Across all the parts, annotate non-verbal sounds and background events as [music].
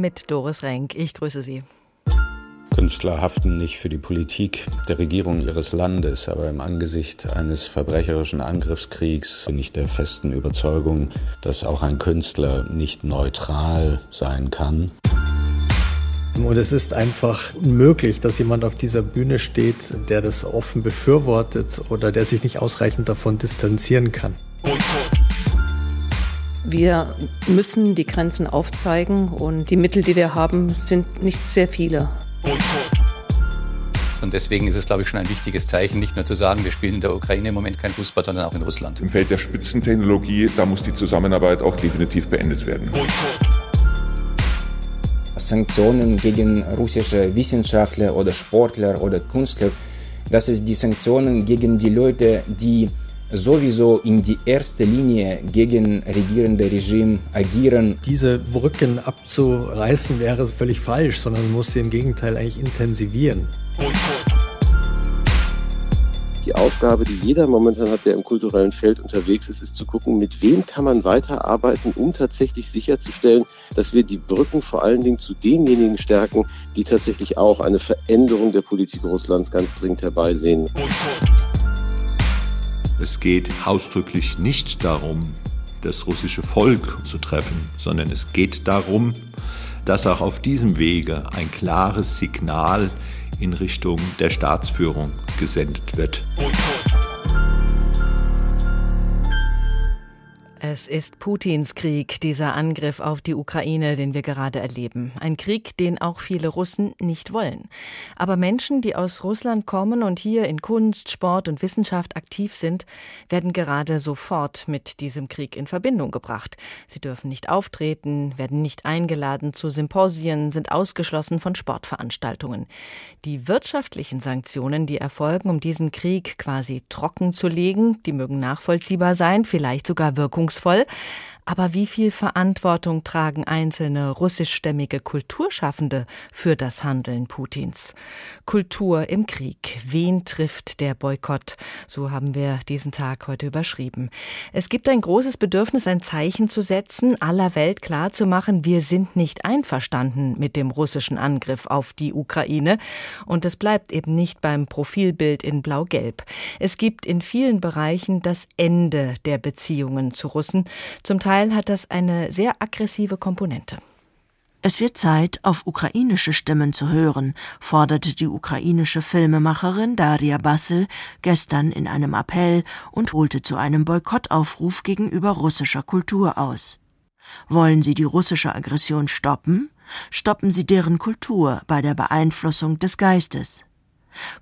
mit Doris Renk. Ich grüße Sie. Künstler haften nicht für die Politik der Regierung ihres Landes, aber im Angesicht eines verbrecherischen Angriffskriegs bin ich der festen Überzeugung, dass auch ein Künstler nicht neutral sein kann. Und es ist einfach unmöglich, dass jemand auf dieser Bühne steht, der das offen befürwortet oder der sich nicht ausreichend davon distanzieren kann. Wir müssen die Grenzen aufzeigen und die Mittel, die wir haben, sind nicht sehr viele. Und deswegen ist es, glaube ich, schon ein wichtiges Zeichen, nicht nur zu sagen, wir spielen in der Ukraine im Moment kein Fußball, sondern auch in Russland. Im Feld der Spitzentechnologie, da muss die Zusammenarbeit auch definitiv beendet werden. Sanktionen gegen russische Wissenschaftler oder Sportler oder Künstler, das ist die Sanktionen gegen die Leute, die sowieso in die erste Linie gegen regierende Regime agieren. Diese Brücken abzureißen wäre völlig falsch, sondern man muss sie im Gegenteil eigentlich intensivieren. Die Aufgabe, die jeder momentan hat, der im kulturellen Feld unterwegs ist, ist zu gucken, mit wem kann man weiterarbeiten, um tatsächlich sicherzustellen, dass wir die Brücken vor allen Dingen zu denjenigen stärken, die tatsächlich auch eine Veränderung der Politik Russlands ganz dringend herbeisehen. Es geht ausdrücklich nicht darum, das russische Volk zu treffen, sondern es geht darum, dass auch auf diesem Wege ein klares Signal in Richtung der Staatsführung gesendet wird. Es ist Putins Krieg, dieser Angriff auf die Ukraine, den wir gerade erleben. Ein Krieg, den auch viele Russen nicht wollen. Aber Menschen, die aus Russland kommen und hier in Kunst, Sport und Wissenschaft aktiv sind, werden gerade sofort mit diesem Krieg in Verbindung gebracht. Sie dürfen nicht auftreten, werden nicht eingeladen zu Symposien, sind ausgeschlossen von Sportveranstaltungen. Die wirtschaftlichen Sanktionen, die erfolgen, um diesen Krieg quasi trocken zu legen, die mögen nachvollziehbar sein, vielleicht sogar wirkungsvoll wirkungsvoll. Aber wie viel Verantwortung tragen einzelne russischstämmige Kulturschaffende für das Handeln Putins? Kultur im Krieg. Wen trifft der Boykott? So haben wir diesen Tag heute überschrieben. Es gibt ein großes Bedürfnis, ein Zeichen zu setzen, aller Welt klarzumachen, wir sind nicht einverstanden mit dem russischen Angriff auf die Ukraine. Und es bleibt eben nicht beim Profilbild in Blau-Gelb. Es gibt in vielen Bereichen das Ende der Beziehungen zu Russen. Zum Teil Teil hat das eine sehr aggressive Komponente. Es wird Zeit, auf ukrainische Stimmen zu hören, forderte die ukrainische Filmemacherin Daria Bassel gestern in einem Appell und holte zu einem Boykottaufruf gegenüber russischer Kultur aus. Wollen Sie die russische Aggression stoppen? Stoppen Sie deren Kultur bei der Beeinflussung des Geistes.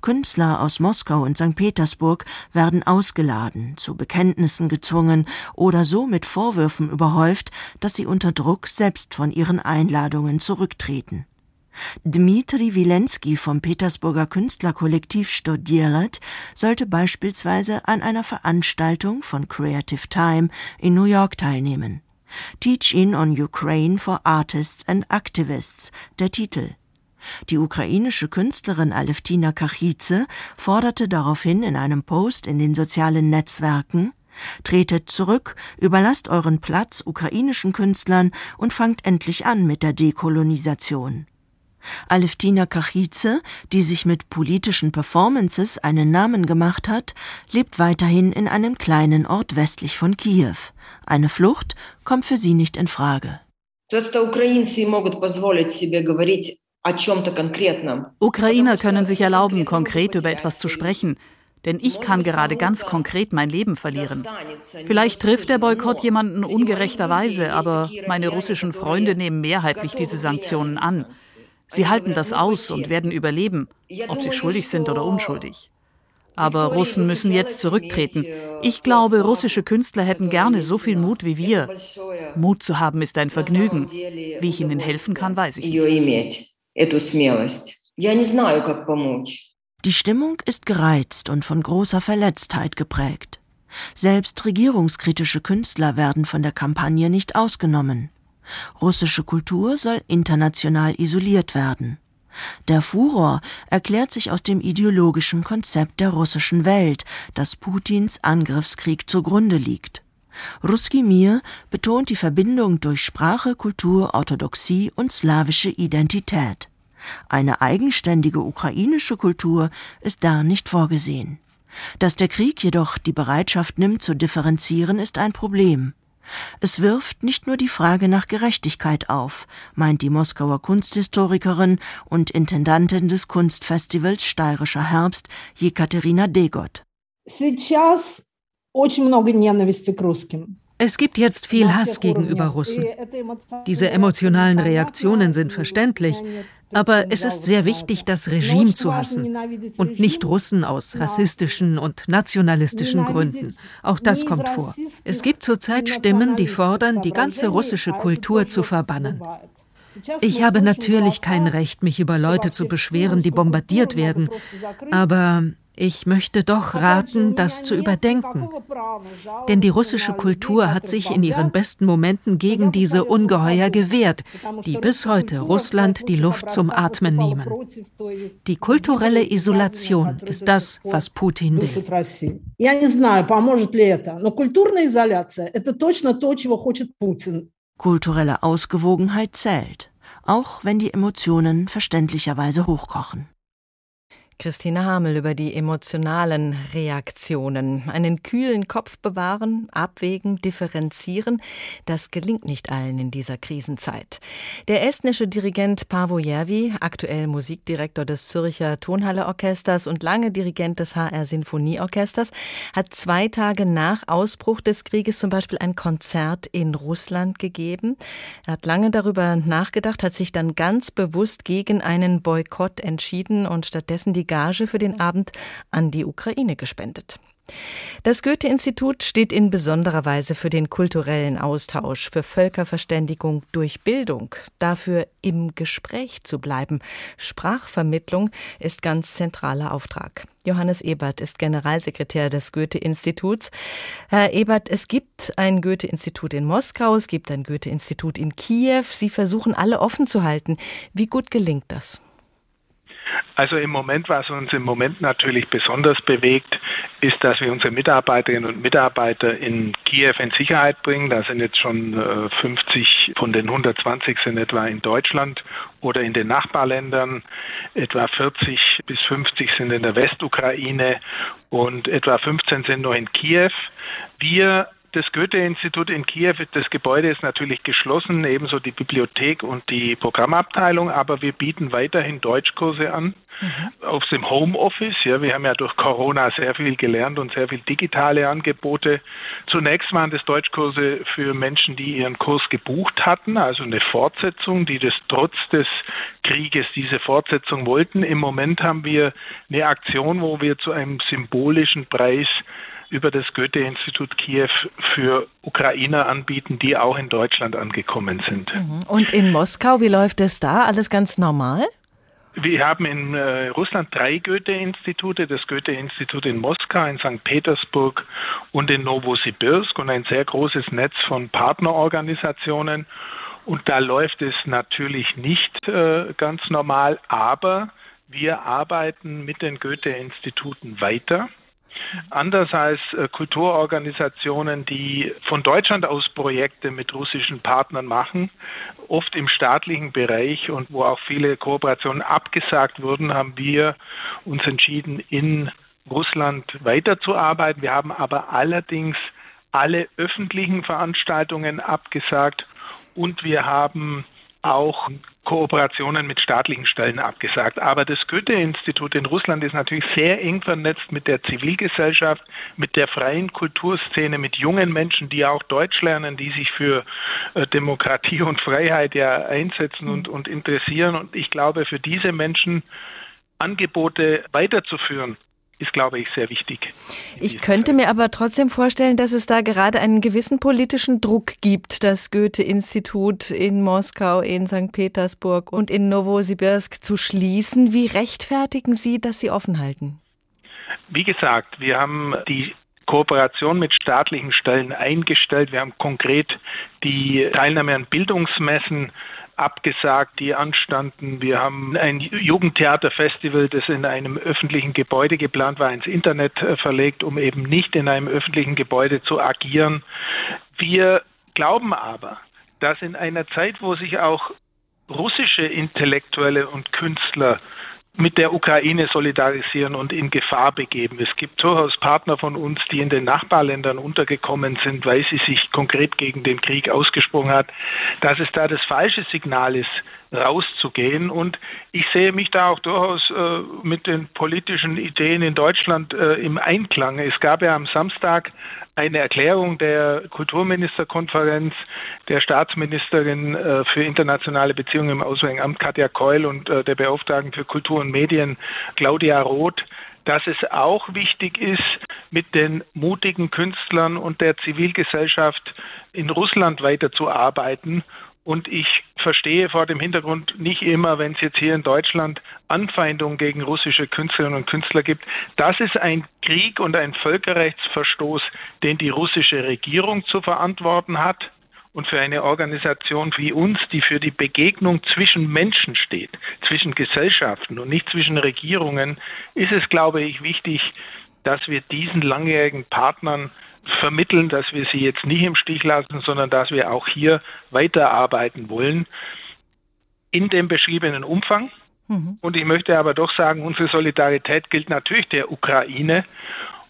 Künstler aus Moskau und St. Petersburg werden ausgeladen, zu Bekenntnissen gezwungen oder so mit Vorwürfen überhäuft, dass sie unter Druck selbst von ihren Einladungen zurücktreten. Dmitri Wilensky vom Petersburger Künstlerkollektiv Studierat sollte beispielsweise an einer Veranstaltung von Creative Time in New York teilnehmen. Teach-in on Ukraine for Artists and Activists, der Titel. Die ukrainische Künstlerin Aleftina Kachize forderte daraufhin in einem Post in den sozialen Netzwerken Tretet zurück, überlasst euren Platz ukrainischen Künstlern und fangt endlich an mit der Dekolonisation. Aleftina Kachize, die sich mit politischen Performances einen Namen gemacht hat, lebt weiterhin in einem kleinen Ort westlich von Kiew. Eine Flucht kommt für sie nicht in Frage. Просто украинцы могут позволить себе говорить Ukrainer können sich erlauben, konkret über etwas zu sprechen. Denn ich kann gerade ganz konkret mein Leben verlieren. Vielleicht trifft der Boykott jemanden ungerechterweise, aber meine russischen Freunde nehmen mehrheitlich diese Sanktionen an. Sie halten das aus und werden überleben, ob sie schuldig sind oder unschuldig. Aber Russen müssen jetzt zurücktreten. Ich glaube, russische Künstler hätten gerne so viel Mut wie wir. Mut zu haben ist ein Vergnügen. Wie ich ihnen helfen kann, weiß ich nicht эту смелость. Я не знаю, как помочь. Die Stimmung ist gereizt und von großer Verletztheit geprägt. Selbst regierungskritische Künstler werden von der Kampagne nicht ausgenommen. Russische Kultur soll international isoliert werden. Der Furor erklärt sich aus dem ideologischen Konzept der russischen Welt, das Putins Angriffskrieg zugrunde liegt. Ruski Mir betont die Verbindung durch Sprache, Kultur, Orthodoxie und slawische Identität. Eine eigenständige ukrainische Kultur ist da nicht vorgesehen. Dass der Krieg jedoch die Bereitschaft nimmt zu differenzieren, ist ein Problem. Es wirft nicht nur die Frage nach Gerechtigkeit auf, meint die Moskauer Kunsthistorikerin und Intendantin des Kunstfestivals Steirischer Herbst Jekaterina Degot. Es gibt jetzt viel Hass gegenüber Russen. Diese emotionalen Reaktionen sind verständlich, aber es ist sehr wichtig, das Regime zu hassen und nicht Russen aus rassistischen und nationalistischen Gründen. Auch das kommt vor. Es gibt zurzeit Stimmen, die fordern, die ganze russische Kultur zu verbannen. Ich habe natürlich kein Recht, mich über Leute zu beschweren, die bombardiert werden, aber ich möchte doch raten, das zu überdenken. Denn die russische Kultur hat sich in ihren besten Momenten gegen diese Ungeheuer gewehrt, die bis heute Russland die Luft zum Atmen nehmen. Die kulturelle Isolation ist das, was Putin will. Kulturelle Ausgewogenheit zählt, auch wenn die Emotionen verständlicherweise hochkochen. Christine Hamel über die emotionalen Reaktionen. Einen kühlen Kopf bewahren, abwägen, differenzieren, das gelingt nicht allen in dieser Krisenzeit. Der estnische Dirigent Paavo Järvi, aktuell Musikdirektor des Zürcher Tonhalle Orchesters und lange Dirigent des HR Sinfonieorchesters, hat zwei Tage nach Ausbruch des Krieges zum Beispiel ein Konzert in Russland gegeben. Er hat lange darüber nachgedacht, hat sich dann ganz bewusst gegen einen Boykott entschieden und stattdessen die Gage für den Abend an die Ukraine gespendet. Das Goethe-Institut steht in besonderer Weise für den kulturellen Austausch, für Völkerverständigung durch Bildung, dafür im Gespräch zu bleiben. Sprachvermittlung ist ganz zentraler Auftrag. Johannes Ebert ist Generalsekretär des Goethe-Instituts. Herr Ebert, es gibt ein Goethe-Institut in Moskau, es gibt ein Goethe-Institut in Kiew. Sie versuchen alle offen zu halten. Wie gut gelingt das? Also im Moment, was uns im Moment natürlich besonders bewegt, ist, dass wir unsere Mitarbeiterinnen und Mitarbeiter in Kiew in Sicherheit bringen. Da sind jetzt schon 50 äh, von den 120 sind etwa in Deutschland oder in den Nachbarländern. Etwa 40 bis 50 sind in der Westukraine und etwa 15 sind noch in Kiew. Wir das Goethe-Institut in Kiew, das Gebäude ist natürlich geschlossen, ebenso die Bibliothek und die Programmabteilung, aber wir bieten weiterhin Deutschkurse an mhm. aus dem Homeoffice. Ja, wir haben ja durch Corona sehr viel gelernt und sehr viel digitale Angebote. Zunächst waren das Deutschkurse für Menschen, die ihren Kurs gebucht hatten, also eine Fortsetzung, die das trotz des Krieges diese Fortsetzung wollten. Im Moment haben wir eine Aktion, wo wir zu einem symbolischen Preis über das Goethe-Institut Kiew für Ukrainer anbieten, die auch in Deutschland angekommen sind. Mhm. Und in Moskau, wie läuft es da? Alles ganz normal? Wir haben in äh, Russland drei Goethe-Institute, das Goethe-Institut in Moskau, in St. Petersburg und in Novosibirsk und ein sehr großes Netz von Partnerorganisationen. Und da läuft es natürlich nicht äh, ganz normal, aber wir arbeiten mit den Goethe-Instituten weiter. Anders als äh, Kulturorganisationen, die von Deutschland aus Projekte mit russischen Partnern machen, oft im staatlichen Bereich und wo auch viele Kooperationen abgesagt wurden, haben wir uns entschieden, in Russland weiterzuarbeiten. Wir haben aber allerdings alle öffentlichen Veranstaltungen abgesagt und wir haben auch Kooperationen mit staatlichen Stellen abgesagt. Aber das Goethe-Institut in Russland ist natürlich sehr eng vernetzt mit der Zivilgesellschaft, mit der freien Kulturszene, mit jungen Menschen, die auch Deutsch lernen, die sich für äh, Demokratie und Freiheit ja einsetzen und, und interessieren. Und ich glaube, für diese Menschen Angebote weiterzuführen, ist, glaube ich, sehr wichtig. Ich könnte Zeit. mir aber trotzdem vorstellen, dass es da gerade einen gewissen politischen Druck gibt, das Goethe-Institut in Moskau, in St. Petersburg und in Novosibirsk zu schließen. Wie rechtfertigen Sie, dass Sie offen halten? Wie gesagt, wir haben die Kooperation mit staatlichen Stellen eingestellt. Wir haben konkret die Teilnahme an Bildungsmessen abgesagt, die anstanden. Wir haben ein Jugendtheaterfestival, das in einem öffentlichen Gebäude geplant war, ins Internet äh, verlegt, um eben nicht in einem öffentlichen Gebäude zu agieren. Wir glauben aber, dass in einer Zeit, wo sich auch russische Intellektuelle und Künstler mit der Ukraine solidarisieren und in Gefahr begeben. Es gibt durchaus Partner von uns, die in den Nachbarländern untergekommen sind, weil sie sich konkret gegen den Krieg ausgesprochen hat, dass es da das falsche Signal ist, rauszugehen. Und ich sehe mich da auch durchaus äh, mit den politischen Ideen in Deutschland äh, im Einklang. Es gab ja am Samstag eine Erklärung der Kulturministerkonferenz der Staatsministerin äh, für internationale Beziehungen im Auswärtigen Amt Katja Keul und äh, der Beauftragten für Kultur und Medien Claudia Roth, dass es auch wichtig ist, mit den mutigen Künstlern und der Zivilgesellschaft in Russland weiterzuarbeiten und ich verstehe vor dem Hintergrund nicht immer, wenn es jetzt hier in Deutschland Anfeindungen gegen russische Künstlerinnen und Künstler gibt. Das ist ein Krieg und ein Völkerrechtsverstoß, den die russische Regierung zu verantworten hat. Und für eine Organisation wie uns, die für die Begegnung zwischen Menschen steht, zwischen Gesellschaften und nicht zwischen Regierungen, ist es, glaube ich, wichtig, dass wir diesen langjährigen Partnern vermitteln, dass wir sie jetzt nicht im Stich lassen, sondern dass wir auch hier weiterarbeiten wollen in dem beschriebenen Umfang. Mhm. Und ich möchte aber doch sagen, unsere Solidarität gilt natürlich der Ukraine.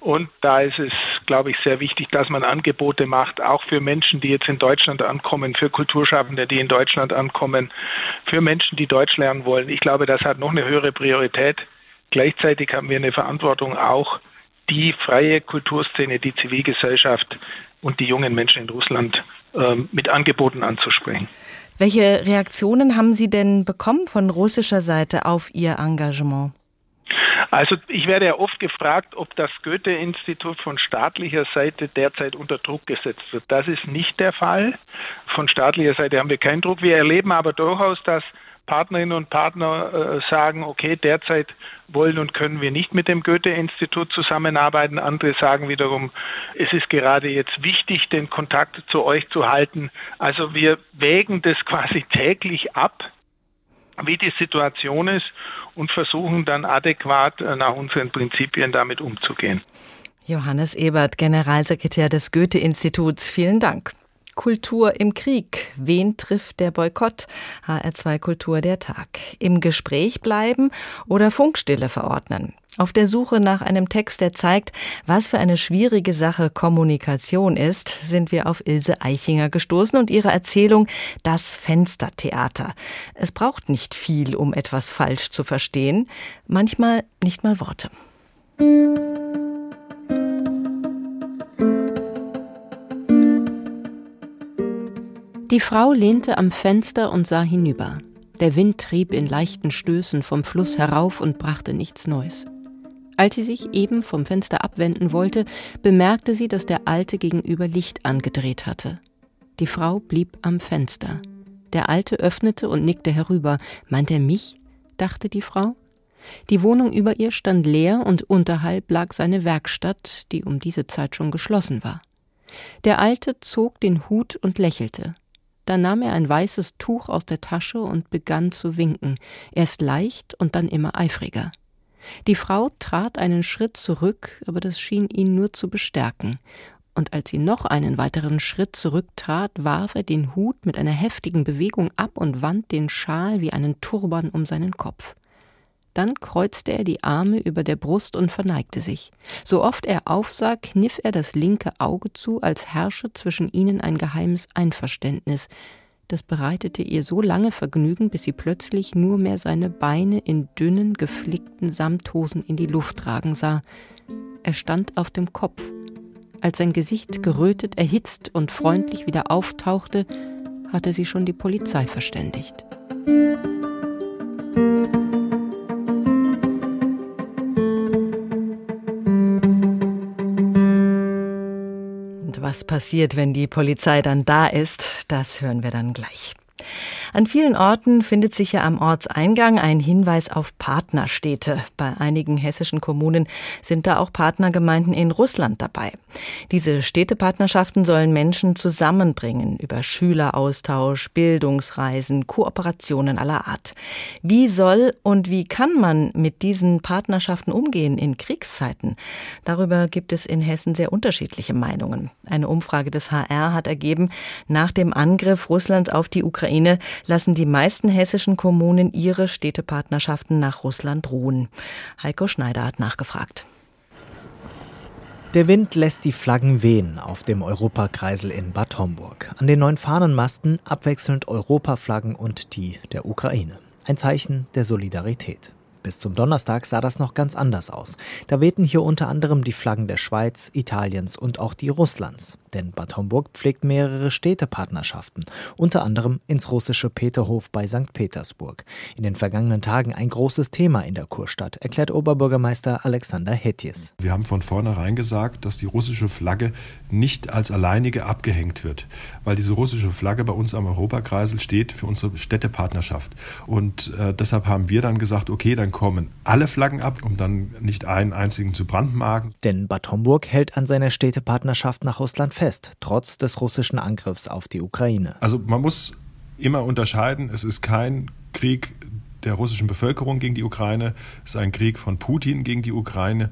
Und da ist es, glaube ich, sehr wichtig, dass man Angebote macht, auch für Menschen, die jetzt in Deutschland ankommen, für Kulturschaffende, die in Deutschland ankommen, für Menschen, die Deutsch lernen wollen. Ich glaube, das hat noch eine höhere Priorität. Gleichzeitig haben wir eine Verantwortung auch die freie Kulturszene, die Zivilgesellschaft und die jungen Menschen in Russland ähm, mit Angeboten anzusprechen. Welche Reaktionen haben Sie denn bekommen von russischer Seite auf Ihr Engagement? Also ich werde ja oft gefragt, ob das Goethe-Institut von staatlicher Seite derzeit unter Druck gesetzt wird. Das ist nicht der Fall. Von staatlicher Seite haben wir keinen Druck. Wir erleben aber durchaus, dass Partnerinnen und Partner äh, sagen, okay, derzeit wollen und können wir nicht mit dem Goethe-Institut zusammenarbeiten. Andere sagen wiederum, es ist gerade jetzt wichtig, den Kontakt zu euch zu halten. Also wir wägen das [laughs] quasi täglich ab, wie die Situation ist und versuchen dann adäquat äh, nach unseren Prinzipien damit umzugehen. Johannes Ebert, Generalsekretär des Goethe-Instituts, vielen Dank. Kultur im Krieg. Wen trifft der Boykott? HR2 Kultur der Tag. Im Gespräch bleiben oder Funkstille verordnen? Auf der Suche nach einem Text, der zeigt, was für eine schwierige Sache Kommunikation ist, sind wir auf Ilse Eichinger gestoßen und ihre Erzählung Das Fenstertheater. Es braucht nicht viel, um etwas falsch zu verstehen, manchmal nicht mal Worte. Die Frau lehnte am Fenster und sah hinüber. Der Wind trieb in leichten Stößen vom Fluss herauf und brachte nichts Neues. Als sie sich eben vom Fenster abwenden wollte, bemerkte sie, dass der Alte gegenüber Licht angedreht hatte. Die Frau blieb am Fenster. Der Alte öffnete und nickte herüber. Meint er mich? dachte die Frau. Die Wohnung über ihr stand leer und unterhalb lag seine Werkstatt, die um diese Zeit schon geschlossen war. Der Alte zog den Hut und lächelte. Dann nahm er ein weißes Tuch aus der Tasche und begann zu winken, erst leicht und dann immer eifriger. Die Frau trat einen Schritt zurück, aber das schien ihn nur zu bestärken, und als sie noch einen weiteren Schritt zurücktrat, warf er den Hut mit einer heftigen Bewegung ab und wand den Schal wie einen Turban um seinen Kopf. Dann kreuzte er die Arme über der Brust und verneigte sich. So oft er aufsah, kniff er das linke Auge zu, als herrsche zwischen ihnen ein geheimes Einverständnis. Das bereitete ihr so lange Vergnügen, bis sie plötzlich nur mehr seine Beine in dünnen, geflickten Samthosen in die Luft tragen sah. Er stand auf dem Kopf. Als sein Gesicht gerötet, erhitzt und freundlich wieder auftauchte, hatte sie schon die Polizei verständigt. Was passiert, wenn die Polizei dann da ist, das hören wir dann gleich. An vielen Orten findet sich ja am Ortseingang ein Hinweis auf Partnerstädte. Bei einigen hessischen Kommunen sind da auch Partnergemeinden in Russland dabei. Diese Städtepartnerschaften sollen Menschen zusammenbringen über Schüleraustausch, Bildungsreisen, Kooperationen aller Art. Wie soll und wie kann man mit diesen Partnerschaften umgehen in Kriegszeiten? Darüber gibt es in Hessen sehr unterschiedliche Meinungen. Eine Umfrage des HR hat ergeben, nach dem Angriff Russlands auf die Ukraine lassen die meisten hessischen Kommunen ihre Städtepartnerschaften nach Russland ruhen. Heiko Schneider hat nachgefragt. Der Wind lässt die Flaggen wehen auf dem Europakreisel in Bad Homburg. An den neun Fahnenmasten abwechselnd Europaflaggen und die der Ukraine. Ein Zeichen der Solidarität. Bis zum Donnerstag sah das noch ganz anders aus. Da wehten hier unter anderem die Flaggen der Schweiz, Italiens und auch die Russlands. Denn Bad Homburg pflegt mehrere Städtepartnerschaften, unter anderem ins russische Peterhof bei St. Petersburg. In den vergangenen Tagen ein großes Thema in der Kurstadt, erklärt Oberbürgermeister Alexander Hetjes. Wir haben von vornherein gesagt, dass die russische Flagge nicht als alleinige abgehängt wird, weil diese russische Flagge bei uns am Europakreisel steht für unsere Städtepartnerschaft. Und äh, deshalb haben wir dann gesagt, okay, dann kommen alle Flaggen ab, um dann nicht einen einzigen zu brandmarken. Denn Bad Homburg hält an seiner Städtepartnerschaft nach Russland fest, trotz des russischen Angriffs auf die Ukraine. Also man muss immer unterscheiden, es ist kein Krieg der russischen Bevölkerung gegen die Ukraine, es ist ein Krieg von Putin gegen die Ukraine.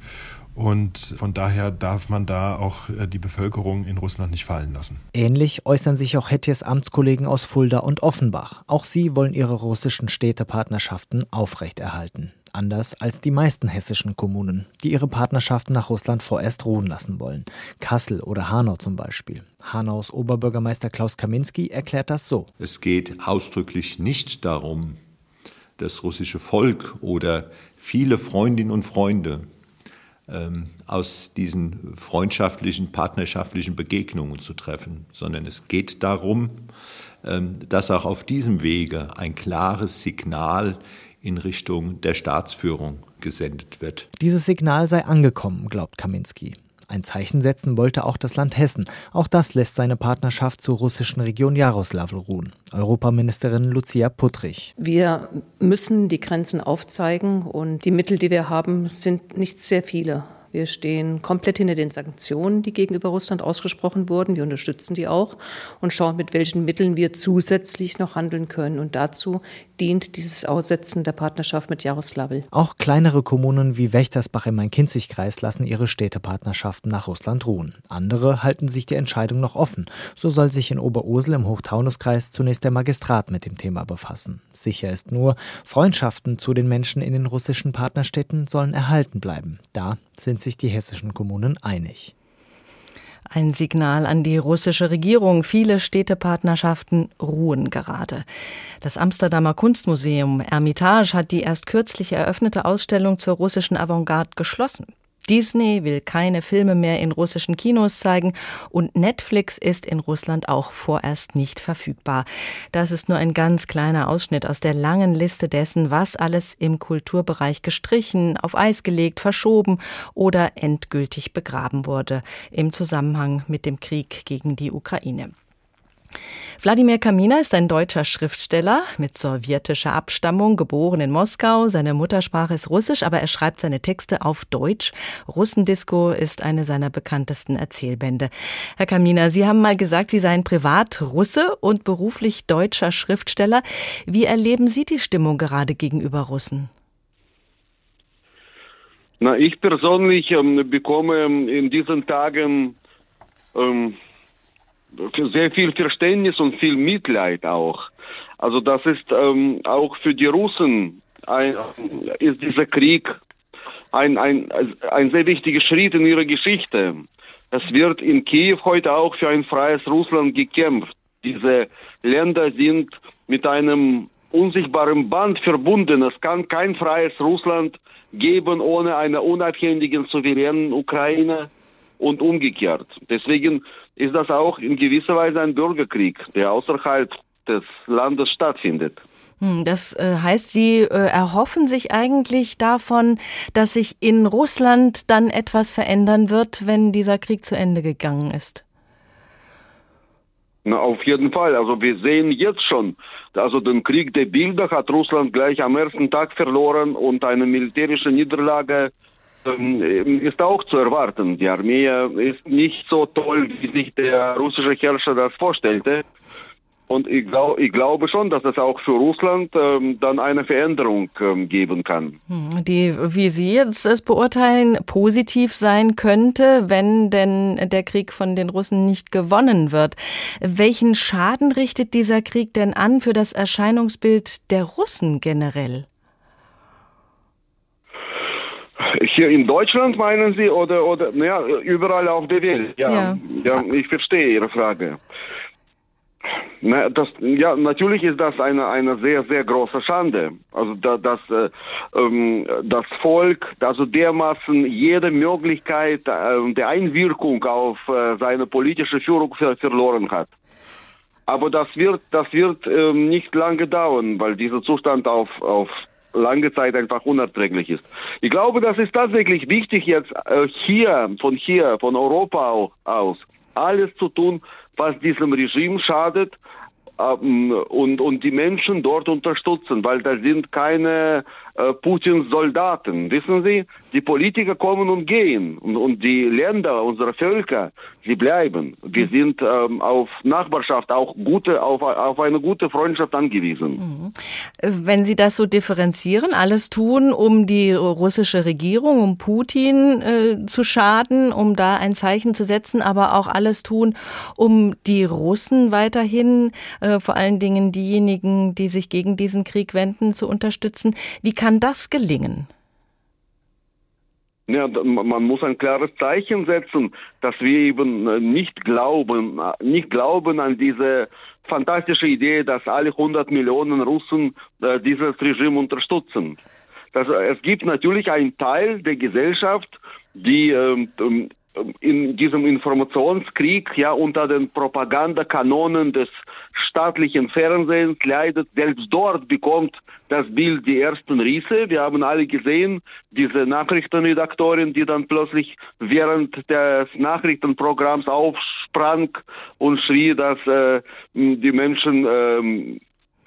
Und von daher darf man da auch äh, die Bevölkerung in Russland nicht fallen lassen. Ähnlich äußern sich auch Hetjes Amtskollegen aus Fulda und Offenbach. Auch sie wollen ihre russischen Städtepartnerschaften aufrechterhalten. Anders als die meisten hessischen Kommunen, die ihre Partnerschaften nach Russland vorerst ruhen lassen wollen. Kassel oder Hanau zum Beispiel. Hanaus Oberbürgermeister Klaus Kaminski erklärt das so. Es geht ausdrücklich nicht darum, das russische Volk oder viele Freundinnen und Freunde ähm, aus diesen freundschaftlichen, partnerschaftlichen Begegnungen zu treffen, sondern es geht darum, ähm, dass auch auf diesem Wege ein klares Signal in Richtung der Staatsführung gesendet wird. Dieses Signal sei angekommen, glaubt Kaminski. Ein Zeichen setzen wollte auch das Land Hessen. Auch das lässt seine Partnerschaft zur russischen Region Jaroslawl ruhen. Europaministerin Lucia Puttrich. Wir müssen die Grenzen aufzeigen und die Mittel, die wir haben, sind nicht sehr viele. Wir stehen komplett hinter den Sanktionen, die gegenüber Russland ausgesprochen wurden. Wir unterstützen die auch und schauen, mit welchen Mitteln wir zusätzlich noch handeln können. Und dazu dient dieses Aussetzen der Partnerschaft mit Jaroslawl. Auch kleinere Kommunen wie Wächtersbach im Main-Kinzig-Kreis lassen ihre Städtepartnerschaften nach Russland ruhen. Andere halten sich die Entscheidung noch offen. So soll sich in Oberursel im Hochtaunuskreis zunächst der Magistrat mit dem Thema befassen. Sicher ist nur, Freundschaften zu den Menschen in den russischen Partnerstädten sollen erhalten bleiben. Da sind sich die hessischen Kommunen einig. Ein Signal an die russische Regierung. Viele Städtepartnerschaften ruhen gerade. Das Amsterdamer Kunstmuseum Ermitage hat die erst kürzlich eröffnete Ausstellung zur russischen Avantgarde geschlossen. Disney will keine Filme mehr in russischen Kinos zeigen und Netflix ist in Russland auch vorerst nicht verfügbar. Das ist nur ein ganz kleiner Ausschnitt aus der langen Liste dessen, was alles im Kulturbereich gestrichen, auf Eis gelegt, verschoben oder endgültig begraben wurde im Zusammenhang mit dem Krieg gegen die Ukraine. Wladimir Kamina ist ein deutscher Schriftsteller mit sowjetischer Abstammung, geboren in Moskau. Seine Muttersprache ist Russisch, aber er schreibt seine Texte auf Deutsch. Russendisco ist eine seiner bekanntesten Erzählbände. Herr Kamina, Sie haben mal gesagt, Sie seien privat Russe und beruflich deutscher Schriftsteller. Wie erleben Sie die Stimmung gerade gegenüber Russen? Na, ich persönlich ähm, bekomme in diesen Tagen ähm, sehr viel Verständnis und viel Mitleid auch. Also das ist ähm, auch für die Russen ein, ist dieser Krieg ein, ein, ein sehr wichtiger Schritt in ihrer Geschichte. Es wird in Kiew heute auch für ein freies Russland gekämpft. Diese Länder sind mit einem unsichtbaren Band verbunden. Es kann kein freies Russland geben ohne eine unabhängigen, souveränen Ukraine und umgekehrt. Deswegen ist das auch in gewisser Weise ein Bürgerkrieg, der außerhalb des Landes stattfindet. Hm, das äh, heißt, Sie äh, erhoffen sich eigentlich davon, dass sich in Russland dann etwas verändern wird, wenn dieser Krieg zu Ende gegangen ist. Na, auf jeden Fall. Also wir sehen jetzt schon, also den Krieg der Bilder hat Russland gleich am ersten Tag verloren und eine militärische Niederlage ist auch zu erwarten. Die Armee ist nicht so toll, wie sich der russische Herrscher das vorstellte. Und ich, glaub, ich glaube schon, dass es auch für Russland ähm, dann eine Veränderung ähm, geben kann. Hm, die, wie Sie jetzt es beurteilen, positiv sein könnte, wenn denn der Krieg von den Russen nicht gewonnen wird. Welchen Schaden richtet dieser Krieg denn an für das Erscheinungsbild der Russen generell? Hier in Deutschland meinen Sie oder oder ja, überall auf der Welt? Ja, ja. ja ich verstehe Ihre Frage. Na, das, ja, natürlich ist das eine, eine sehr, sehr große Schande. Also da, das, äh, ähm, das Volk, also dermaßen jede Möglichkeit äh, der Einwirkung auf äh, seine politische Führung ver verloren hat. Aber das wird, das wird ähm, nicht lange dauern, weil dieser Zustand auf, auf lange Zeit einfach unerträglich ist. Ich glaube, das ist tatsächlich wichtig jetzt äh, hier, von hier, von Europa aus, alles zu tun, was diesem Regime schadet ähm, und, und die Menschen dort unterstützen, weil da sind keine äh, Putins Soldaten. Wissen Sie, die Politiker kommen und gehen und, und die Länder, unsere Völker, sie bleiben. Wir mhm. sind ähm, auf Nachbarschaft, auch gute, auf, auf eine gute Freundschaft angewiesen. Mhm. Wenn Sie das so differenzieren, alles tun, um die russische Regierung, um Putin äh, zu schaden, um da ein Zeichen zu setzen, aber auch alles tun, um die Russen weiterhin, äh, vor allen Dingen diejenigen, die sich gegen diesen Krieg wenden, zu unterstützen. Wie kann das gelingen? Ja, man muss ein klares Zeichen setzen, dass wir eben äh, nicht glauben, äh, nicht glauben an diese fantastische Idee, dass alle 100 Millionen Russen äh, dieses Regime unterstützen. Das, es gibt natürlich einen Teil der Gesellschaft, die ähm, in diesem Informationskrieg ja unter den Propagandakanonen des staatlichen Fernsehens leidet. Selbst dort bekommt das Bild die ersten Risse. Wir haben alle gesehen, diese Nachrichtenredaktorin, die dann plötzlich während des Nachrichtenprogramms aufsprang und schrie, dass äh, die Menschen äh,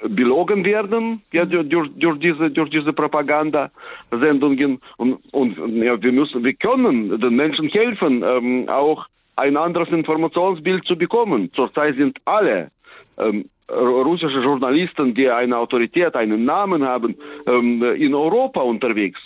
belogen werden ja, durch, durch, diese, durch diese Propagandasendungen. Und, und ja, wir, müssen, wir können den Menschen helfen, ähm, auch ein anderes Informationsbild zu bekommen. Zurzeit sind alle ähm, russische Journalisten, die eine Autorität, einen Namen haben, ähm, in Europa unterwegs.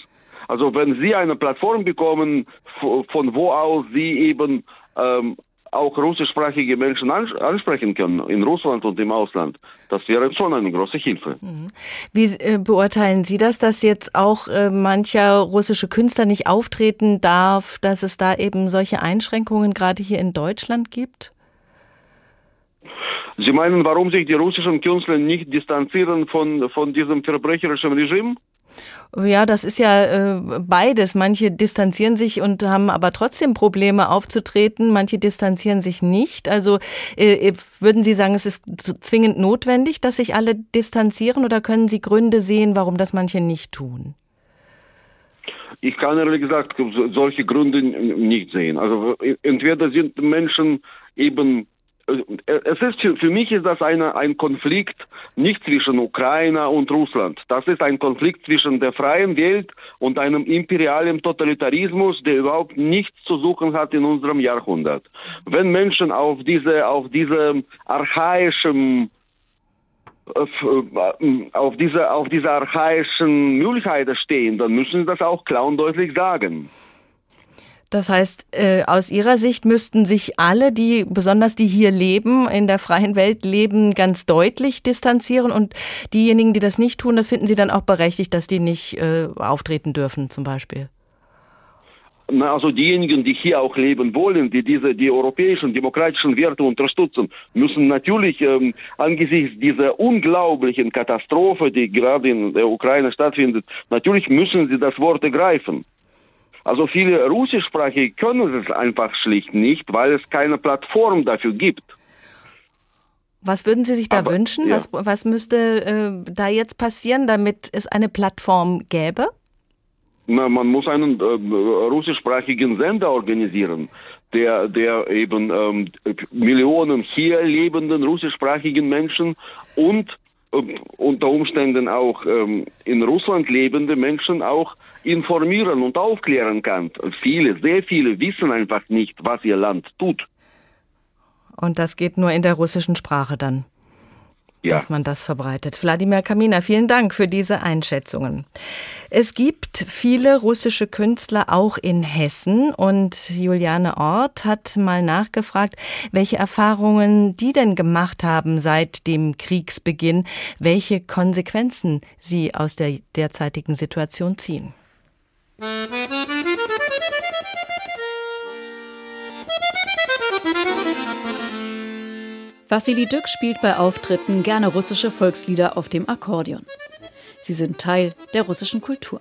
Also wenn Sie eine Plattform bekommen, von wo aus Sie eben ähm, auch russischsprachige Menschen ansprechen können in Russland und im Ausland. Das wäre schon eine große Hilfe. Mhm. Wie äh, beurteilen Sie das, dass jetzt auch äh, mancher russische Künstler nicht auftreten darf, dass es da eben solche Einschränkungen gerade hier in Deutschland gibt? Sie meinen, warum sich die russischen Künstler nicht distanzieren von, von diesem verbrecherischen Regime? Ja, das ist ja äh, beides. Manche distanzieren sich und haben aber trotzdem Probleme aufzutreten. Manche distanzieren sich nicht. Also äh, würden Sie sagen, es ist zwingend notwendig, dass sich alle distanzieren oder können Sie Gründe sehen, warum das manche nicht tun? Ich kann ehrlich gesagt solche Gründe nicht sehen. Also entweder sind Menschen eben äh, es ist für, mich ist das eine, ein Konflikt nicht zwischen Ukraine und Russland. Das ist ein Konflikt zwischen der freien Welt und einem imperialen Totalitarismus, der überhaupt nichts zu suchen hat in unserem Jahrhundert. Wenn Menschen auf diese auf diese archaischen äh, äh, auf diese auf diese archaischen Möglichkeiten stehen, dann müssen sie das auch klar und deutlich sagen. Das heißt, äh, aus Ihrer Sicht müssten sich alle, die, besonders die hier leben, in der freien Welt leben, ganz deutlich distanzieren und diejenigen, die das nicht tun, das finden Sie dann auch berechtigt, dass die nicht äh, auftreten dürfen, zum Beispiel? also diejenigen, die hier auch leben wollen, die diese die europäischen demokratischen Werte unterstützen, müssen natürlich ähm, angesichts dieser unglaublichen Katastrophe, die gerade in der Ukraine stattfindet, natürlich müssen sie das Wort ergreifen. Also viele Russischsprachige können es einfach schlicht nicht, weil es keine Plattform dafür gibt. Was würden Sie sich da Aber, wünschen? Ja. Was, was müsste äh, da jetzt passieren, damit es eine Plattform gäbe? Na, man muss einen äh, russischsprachigen Sender organisieren. der, der eben ähm, Millionen hier lebenden russischsprachigen Menschen und äh, unter Umständen auch ähm, in Russland lebende Menschen auch informieren und aufklären kann. Viele, sehr viele wissen einfach nicht, was ihr Land tut. Und das geht nur in der russischen Sprache dann dass man das verbreitet. Wladimir Kamina, vielen Dank für diese Einschätzungen. Es gibt viele russische Künstler auch in Hessen und Juliane Ort hat mal nachgefragt, welche Erfahrungen die denn gemacht haben seit dem Kriegsbeginn, welche Konsequenzen sie aus der derzeitigen Situation ziehen. Wassili Dück spielt bei Auftritten gerne russische Volkslieder auf dem Akkordeon. Sie sind Teil der russischen Kultur.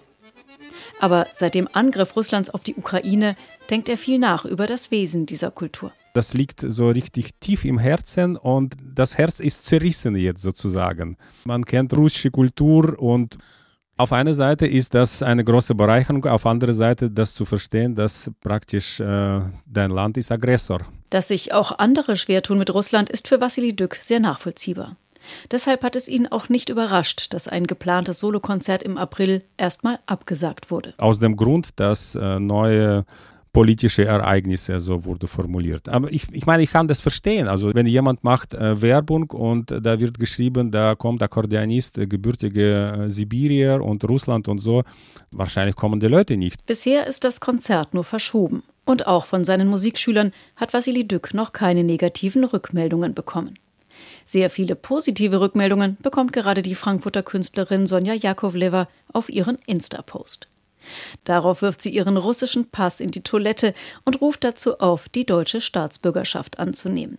Aber seit dem Angriff Russlands auf die Ukraine denkt er viel nach über das Wesen dieser Kultur. Das liegt so richtig tief im Herzen und das Herz ist zerrissen jetzt sozusagen. Man kennt russische Kultur und auf einer Seite ist das eine große Bereicherung, auf andere Seite das zu verstehen, dass praktisch äh, dein Land ist Aggressor dass sich auch andere schwer tun mit Russland, ist für Wassili Dück sehr nachvollziehbar. Deshalb hat es ihn auch nicht überrascht, dass ein geplantes Solokonzert im April erstmal abgesagt wurde. Aus dem Grund, dass äh, neue politische Ereignisse, so wurde formuliert. Aber ich, ich meine, ich kann das verstehen. Also wenn jemand macht äh, Werbung und da wird geschrieben, da kommt Akkordeonist, äh, gebürtige äh, Sibirier und Russland und so, wahrscheinlich kommen die Leute nicht. Bisher ist das Konzert nur verschoben. Und auch von seinen Musikschülern hat Wassili Dück noch keine negativen Rückmeldungen bekommen. Sehr viele positive Rückmeldungen bekommt gerade die Frankfurter Künstlerin Sonja Jakovleva auf ihren Insta-Post. Darauf wirft sie ihren russischen Pass in die Toilette und ruft dazu auf, die deutsche Staatsbürgerschaft anzunehmen.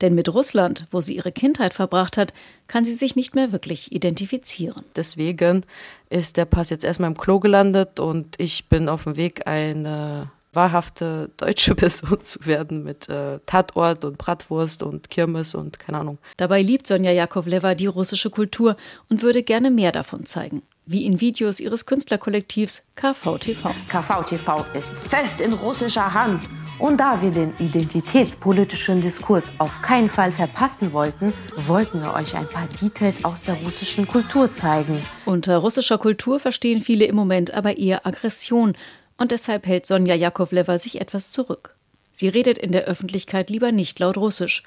Denn mit Russland, wo sie ihre Kindheit verbracht hat, kann sie sich nicht mehr wirklich identifizieren. Deswegen ist der Pass jetzt erstmal im Klo gelandet und ich bin auf dem Weg, eine wahrhafte deutsche [laughs] Person zu werden mit äh, Tatort und Bratwurst und Kirmes und keine Ahnung. Dabei liebt Sonja Jakovleva die russische Kultur und würde gerne mehr davon zeigen. Wie in Videos ihres Künstlerkollektivs KVTV. KVTV ist fest in russischer Hand. Und da wir den identitätspolitischen Diskurs auf keinen Fall verpassen wollten, wollten wir euch ein paar Details aus der russischen Kultur zeigen. Unter russischer Kultur verstehen viele im Moment aber eher Aggression, und deshalb hält Sonja Jakovleva sich etwas zurück. Sie redet in der Öffentlichkeit lieber nicht laut Russisch.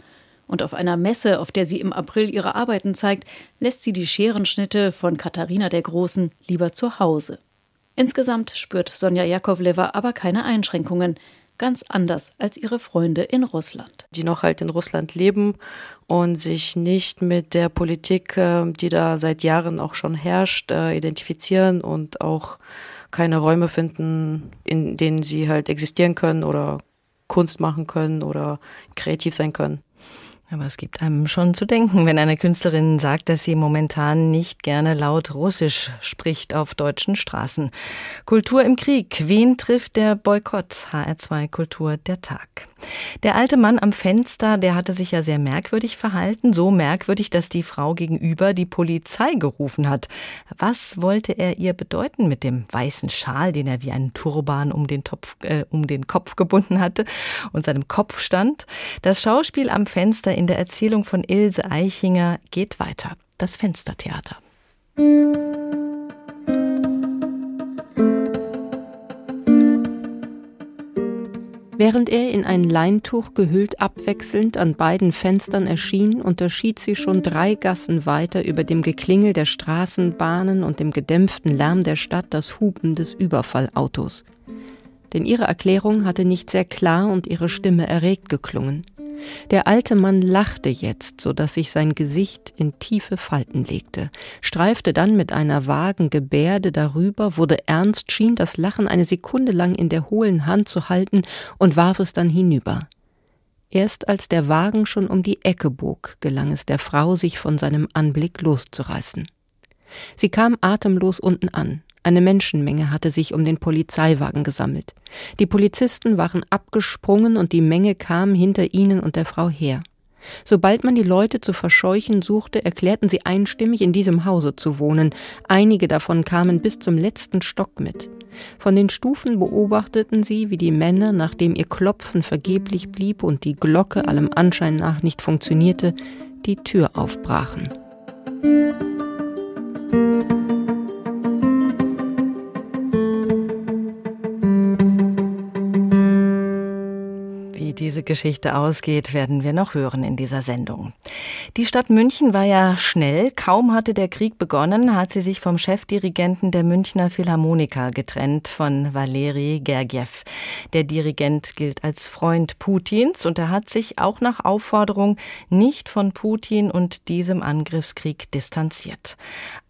Und auf einer Messe, auf der sie im April ihre Arbeiten zeigt, lässt sie die Scherenschnitte von Katharina der Großen lieber zu Hause. Insgesamt spürt Sonja Jakovleva aber keine Einschränkungen, ganz anders als ihre Freunde in Russland. Die noch halt in Russland leben und sich nicht mit der Politik, äh, die da seit Jahren auch schon herrscht, äh, identifizieren und auch keine Räume finden, in denen sie halt existieren können oder Kunst machen können oder kreativ sein können. Aber es gibt einem schon zu denken, wenn eine Künstlerin sagt, dass sie momentan nicht gerne laut Russisch spricht auf deutschen Straßen. Kultur im Krieg. Wen trifft der Boykott? HR2 Kultur der Tag. Der alte Mann am Fenster, der hatte sich ja sehr merkwürdig verhalten, so merkwürdig, dass die Frau gegenüber die Polizei gerufen hat. Was wollte er ihr bedeuten mit dem weißen Schal, den er wie einen Turban um den, Topf, äh, um den Kopf gebunden hatte und seinem Kopf stand? Das Schauspiel am Fenster in der Erzählung von Ilse Eichinger geht weiter. Das Fenstertheater. Während er in ein Leintuch gehüllt abwechselnd an beiden Fenstern erschien, unterschied sie schon drei Gassen weiter über dem Geklingel der Straßenbahnen und dem gedämpften Lärm der Stadt das Hupen des Überfallautos. Denn ihre Erklärung hatte nicht sehr klar und ihre Stimme erregt geklungen. Der alte Mann lachte jetzt, so dass sich sein Gesicht in tiefe Falten legte, streifte dann mit einer vagen Gebärde darüber, wurde ernst, schien das Lachen eine Sekunde lang in der hohlen Hand zu halten und warf es dann hinüber. Erst als der Wagen schon um die Ecke bog, gelang es der Frau, sich von seinem Anblick loszureißen. Sie kam atemlos unten an. Eine Menschenmenge hatte sich um den Polizeiwagen gesammelt. Die Polizisten waren abgesprungen und die Menge kam hinter ihnen und der Frau her. Sobald man die Leute zu verscheuchen suchte, erklärten sie einstimmig, in diesem Hause zu wohnen. Einige davon kamen bis zum letzten Stock mit. Von den Stufen beobachteten sie, wie die Männer, nachdem ihr Klopfen vergeblich blieb und die Glocke allem Anschein nach nicht funktionierte, die Tür aufbrachen. Diese Geschichte ausgeht, werden wir noch hören in dieser Sendung. Die Stadt München war ja schnell. Kaum hatte der Krieg begonnen, hat sie sich vom Chefdirigenten der Münchner Philharmoniker getrennt, von Valeri Gergiev. Der Dirigent gilt als Freund Putins und er hat sich auch nach Aufforderung nicht von Putin und diesem Angriffskrieg distanziert.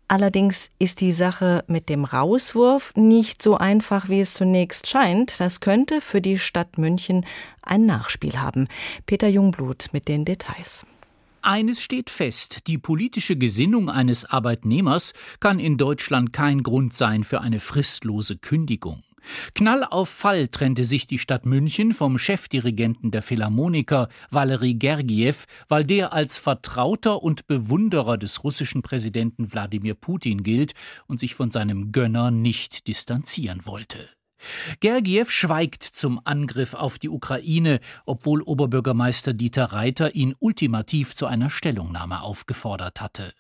Allerdings ist die Sache mit dem Rauswurf nicht so einfach, wie es zunächst scheint. Das könnte für die Stadt München ein Nachspiel haben. Peter Jungblut mit den Details. Eines steht fest, die politische Gesinnung eines Arbeitnehmers kann in Deutschland kein Grund sein für eine fristlose Kündigung. Knall auf Fall trennte sich die Stadt München vom Chefdirigenten der Philharmoniker Valery Gergiev, weil der als Vertrauter und Bewunderer des russischen Präsidenten Wladimir Putin gilt und sich von seinem Gönner nicht distanzieren wollte. Gergiev schweigt zum Angriff auf die Ukraine, obwohl Oberbürgermeister Dieter Reiter ihn ultimativ zu einer Stellungnahme aufgefordert hatte.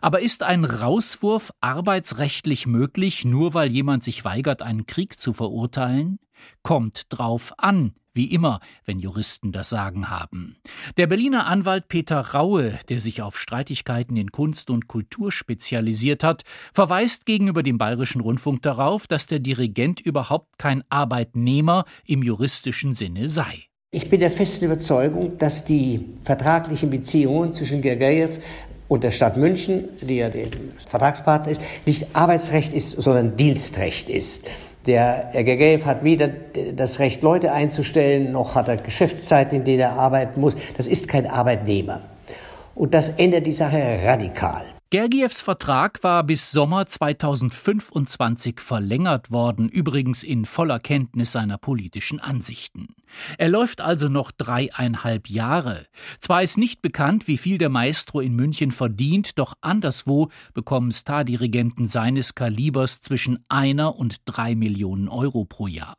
Aber ist ein Rauswurf arbeitsrechtlich möglich, nur weil jemand sich weigert, einen Krieg zu verurteilen? Kommt drauf an, wie immer, wenn Juristen das Sagen haben. Der Berliner Anwalt Peter Raue, der sich auf Streitigkeiten in Kunst und Kultur spezialisiert hat, verweist gegenüber dem Bayerischen Rundfunk darauf, dass der Dirigent überhaupt kein Arbeitnehmer im juristischen Sinne sei. Ich bin der festen Überzeugung, dass die vertraglichen Beziehungen zwischen Gergiev und der Stadt München, die ja der Vertragspartner ist, nicht Arbeitsrecht ist, sondern Dienstrecht ist. Der RGGF hat weder das Recht, Leute einzustellen, noch hat er Geschäftszeiten, in denen er arbeiten muss. Das ist kein Arbeitnehmer. Und das ändert die Sache radikal. Gergievs Vertrag war bis Sommer 2025 verlängert worden, übrigens in voller Kenntnis seiner politischen Ansichten. Er läuft also noch dreieinhalb Jahre. Zwar ist nicht bekannt, wie viel der Maestro in München verdient, doch anderswo bekommen Stardirigenten seines Kalibers zwischen einer und drei Millionen Euro pro Jahr.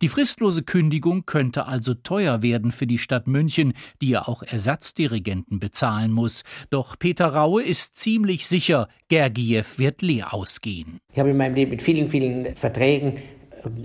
Die fristlose Kündigung könnte also teuer werden für die Stadt München, die ja auch Ersatzdirigenten bezahlen muss. Doch Peter Raue ist ziemlich sicher, Gergiev wird leer ausgehen. Ich habe in meinem Leben mit vielen, vielen Verträgen,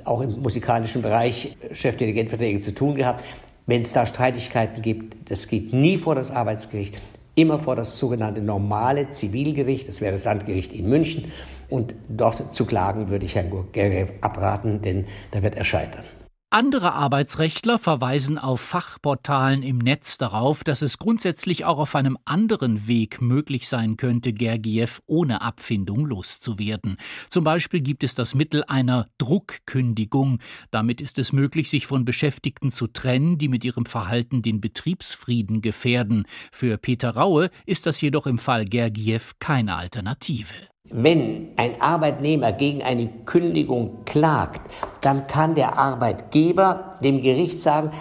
auch im musikalischen Bereich, Chefdirigentverträge zu tun gehabt. Wenn es da Streitigkeiten gibt, das geht nie vor das Arbeitsgericht, immer vor das sogenannte normale Zivilgericht, das wäre das Landgericht in München. Und dort zu klagen würde ich Herrn Gurgerev abraten, denn da wird er scheitern. Andere Arbeitsrechtler verweisen auf Fachportalen im Netz darauf, dass es grundsätzlich auch auf einem anderen Weg möglich sein könnte, Gergiev ohne Abfindung loszuwerden. Zum Beispiel gibt es das Mittel einer Druckkündigung. Damit ist es möglich, sich von Beschäftigten zu trennen, die mit ihrem Verhalten den Betriebsfrieden gefährden. Für Peter Raue ist das jedoch im Fall Gergiev keine Alternative. Wenn ein Arbeitnehmer gegen eine Kündigung klagt, dann kann der Arbeitgeber dem Gericht sagen,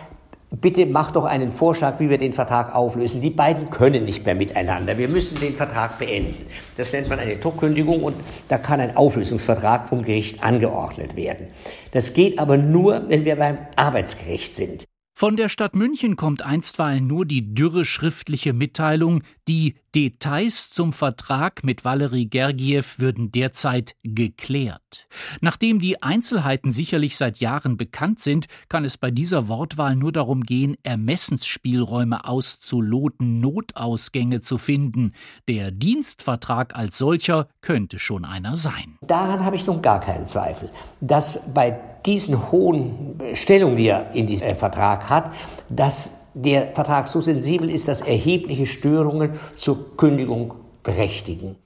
bitte mach doch einen Vorschlag, wie wir den Vertrag auflösen. Die beiden können nicht mehr miteinander. Wir müssen den Vertrag beenden. Das nennt man eine Druckkündigung und da kann ein Auflösungsvertrag vom Gericht angeordnet werden. Das geht aber nur, wenn wir beim Arbeitsgericht sind. Von der Stadt München kommt einstweilen nur die dürre schriftliche Mitteilung, die Details zum Vertrag mit Valery Gergiev würden derzeit geklärt. Nachdem die Einzelheiten sicherlich seit Jahren bekannt sind, kann es bei dieser Wortwahl nur darum gehen, Ermessensspielräume auszuloten, Notausgänge zu finden. Der Dienstvertrag als solcher könnte schon einer sein. Daran habe ich nun gar keinen Zweifel, dass bei diesen hohen Stellungen, die er in diesem Vertrag hat, dass der Vertrag so sensibel ist, dass erhebliche Störungen zur Kündigung berechtigen.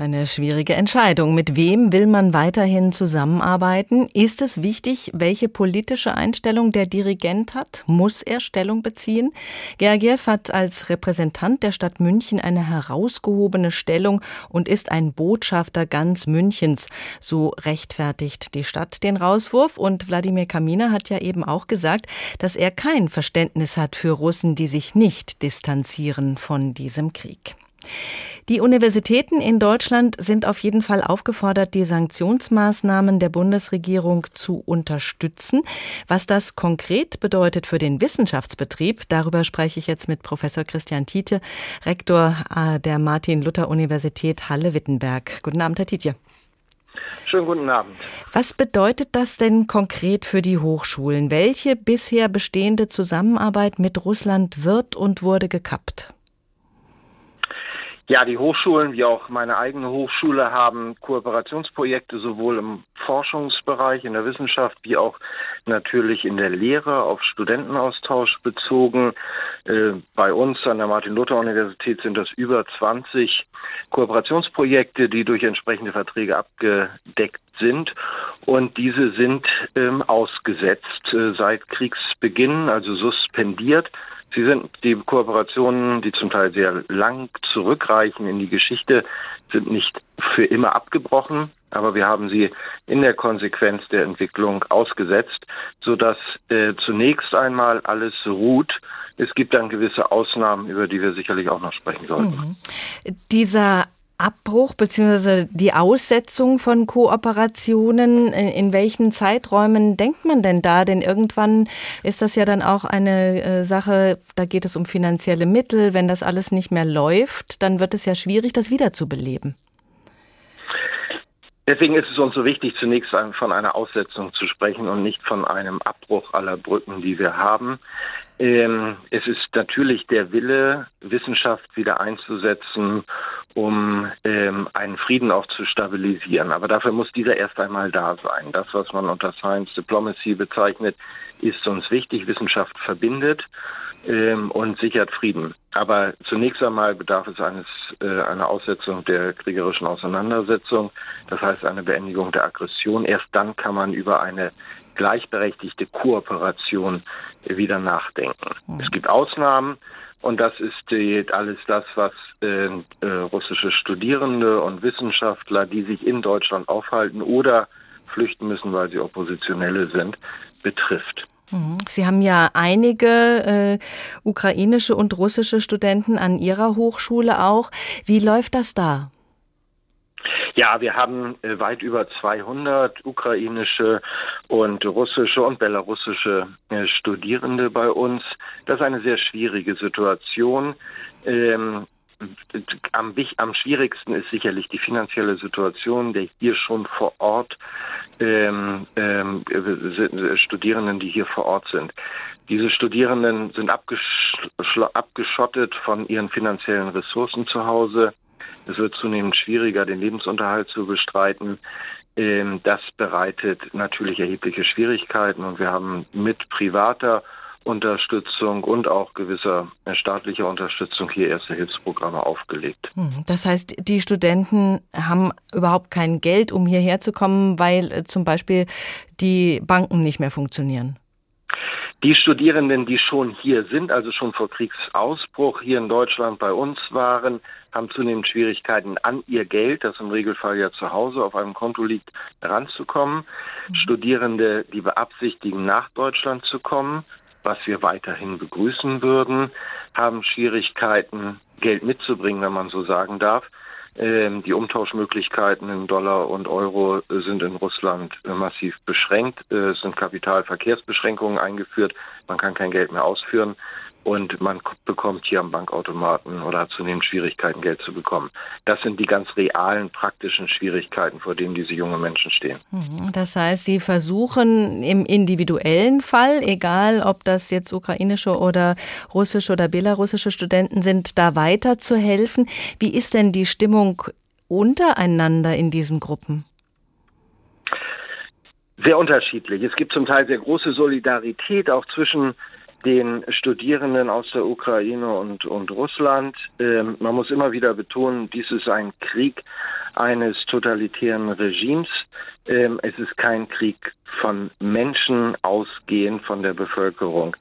Eine schwierige Entscheidung. Mit wem will man weiterhin zusammenarbeiten? Ist es wichtig, welche politische Einstellung der Dirigent hat? Muss er Stellung beziehen? Gergiev hat als Repräsentant der Stadt München eine herausgehobene Stellung und ist ein Botschafter ganz Münchens. So rechtfertigt die Stadt den Rauswurf und Wladimir Kaminer hat ja eben auch gesagt, dass er kein Verständnis hat für Russen, die sich nicht distanzieren von diesem Krieg. Die Universitäten in Deutschland sind auf jeden Fall aufgefordert, die Sanktionsmaßnahmen der Bundesregierung zu unterstützen. Was das konkret bedeutet für den Wissenschaftsbetrieb, darüber spreche ich jetzt mit Professor Christian Tietje, Rektor äh, der Martin-Luther-Universität Halle-Wittenberg. Guten Abend, Herr Tietje. Schönen guten Abend. Was bedeutet das denn konkret für die Hochschulen? Welche bisher bestehende Zusammenarbeit mit Russland wird und wurde gekappt? Ja, die Hochschulen wie auch meine eigene Hochschule haben Kooperationsprojekte sowohl im Forschungsbereich, in der Wissenschaft, wie auch natürlich in der Lehre auf Studentenaustausch bezogen. Äh, bei uns an der Martin-Luther-Universität sind das über 20 Kooperationsprojekte, die durch entsprechende Verträge abgedeckt sind. Und diese sind ähm, ausgesetzt äh, seit Kriegsbeginn, also suspendiert. Sie sind die Kooperationen, die zum Teil sehr lang zurückreichen in die Geschichte, sind nicht für immer abgebrochen, aber wir haben sie in der Konsequenz der Entwicklung ausgesetzt, sodass äh, zunächst einmal alles ruht. Es gibt dann gewisse Ausnahmen, über die wir sicherlich auch noch sprechen sollten. Mhm. Dieser Abbruch bzw. die Aussetzung von Kooperationen? In welchen Zeiträumen denkt man denn da? Denn irgendwann ist das ja dann auch eine äh, Sache, da geht es um finanzielle Mittel. Wenn das alles nicht mehr läuft, dann wird es ja schwierig, das wiederzubeleben. Deswegen ist es uns so wichtig, zunächst von einer Aussetzung zu sprechen und nicht von einem Abbruch aller Brücken, die wir haben. Ähm, es ist natürlich der Wille, Wissenschaft wieder einzusetzen, um ähm, einen Frieden auch zu stabilisieren. Aber dafür muss dieser erst einmal da sein. Das, was man unter Science Diplomacy bezeichnet, ist uns wichtig. Wissenschaft verbindet ähm, und sichert Frieden. Aber zunächst einmal bedarf es eines äh, einer Aussetzung der kriegerischen Auseinandersetzung, das heißt eine Beendigung der Aggression. Erst dann kann man über eine gleichberechtigte Kooperation wieder nachdenken. Mhm. Es gibt Ausnahmen und das ist die, alles das, was äh, äh, russische Studierende und Wissenschaftler, die sich in Deutschland aufhalten oder flüchten müssen, weil sie Oppositionelle sind, betrifft. Mhm. Sie haben ja einige äh, ukrainische und russische Studenten an Ihrer Hochschule auch. Wie läuft das da? Ja, wir haben äh, weit über 200 ukrainische und russische und belarussische äh, Studierende bei uns. Das ist eine sehr schwierige Situation. Ähm, am, am schwierigsten ist sicherlich die finanzielle Situation der hier schon vor Ort ähm, ähm, Studierenden, die hier vor Ort sind. Diese Studierenden sind abgeschottet von ihren finanziellen Ressourcen zu Hause. Es wird zunehmend schwieriger, den Lebensunterhalt zu bestreiten. Ähm, das bereitet natürlich erhebliche Schwierigkeiten und wir haben mit privater Unterstützung und auch gewisser staatlicher Unterstützung hier erste Hilfsprogramme aufgelegt. Hm, das heißt, die Studenten haben überhaupt kein Geld, um hierher zu kommen, weil äh, zum Beispiel die Banken nicht mehr funktionieren. Die Studierenden, die schon hier sind, also schon vor Kriegsausbruch hier in Deutschland bei uns waren, haben zunehmend Schwierigkeiten an ihr Geld, das im Regelfall ja zu Hause auf einem Konto liegt, ranzukommen. Mhm. Studierende, die beabsichtigen, nach Deutschland zu kommen, was wir weiterhin begrüßen würden, haben Schwierigkeiten, Geld mitzubringen, wenn man so sagen darf. Ähm, die Umtauschmöglichkeiten in Dollar und Euro sind in Russland massiv beschränkt. Äh, es sind Kapitalverkehrsbeschränkungen eingeführt. Man kann kein Geld mehr ausführen und man bekommt hier am Bankautomaten oder hat zunehmend Schwierigkeiten, Geld zu bekommen. Das sind die ganz realen, praktischen Schwierigkeiten, vor denen diese jungen Menschen stehen. Mhm. Das heißt, Sie versuchen im individuellen Fall, egal ob das jetzt ukrainische oder russische oder belarussische Studenten sind, da weiter zu helfen. Wie ist denn die Stimmung untereinander in diesen Gruppen? Sehr unterschiedlich. Es gibt zum Teil sehr große Solidarität auch zwischen den Studierenden aus der Ukraine und, und Russland. Ähm, man muss immer wieder betonen, dies ist ein Krieg eines totalitären Regimes. Ähm, es ist kein Krieg von Menschen ausgehend von der Bevölkerung.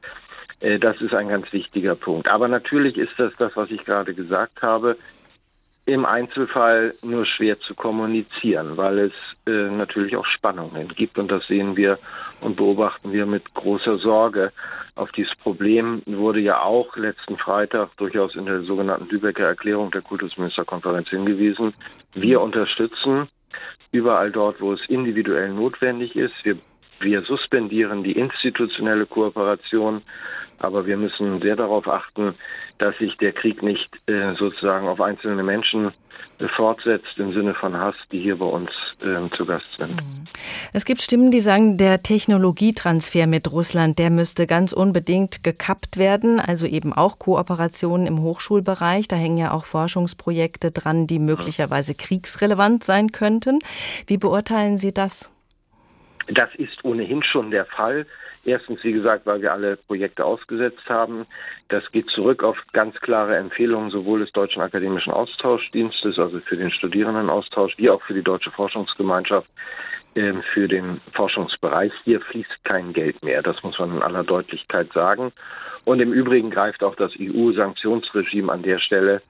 Äh, das ist ein ganz wichtiger Punkt. Aber natürlich ist das das, was ich gerade gesagt habe. Im Einzelfall nur schwer zu kommunizieren, weil es äh, natürlich auch Spannungen gibt und das sehen wir und beobachten wir mit großer Sorge. Auf dieses Problem wurde ja auch letzten Freitag durchaus in der sogenannten Lübecker Erklärung der Kultusministerkonferenz hingewiesen. Wir unterstützen überall dort, wo es individuell notwendig ist. Wir, wir suspendieren die institutionelle Kooperation, aber wir müssen sehr darauf achten, dass sich der Krieg nicht äh, sozusagen auf einzelne Menschen äh, fortsetzt im Sinne von Hass, die hier bei uns äh, zu Gast sind. Mhm. Es gibt Stimmen, die sagen, der Technologietransfer mit Russland, der müsste ganz unbedingt gekappt werden, also eben auch Kooperationen im Hochschulbereich. Da hängen ja auch Forschungsprojekte dran, die möglicherweise kriegsrelevant sein könnten. Wie beurteilen Sie das? Das ist ohnehin schon der Fall. Erstens, wie gesagt, weil wir alle Projekte ausgesetzt haben. Das geht zurück auf ganz klare Empfehlungen sowohl des Deutschen Akademischen Austauschdienstes, also für den Studierendenaustausch, wie auch für die Deutsche Forschungsgemeinschaft ähm, für den Forschungsbereich. Hier fließt kein Geld mehr. Das muss man in aller Deutlichkeit sagen. Und im Übrigen greift auch das EU-Sanktionsregime an der Stelle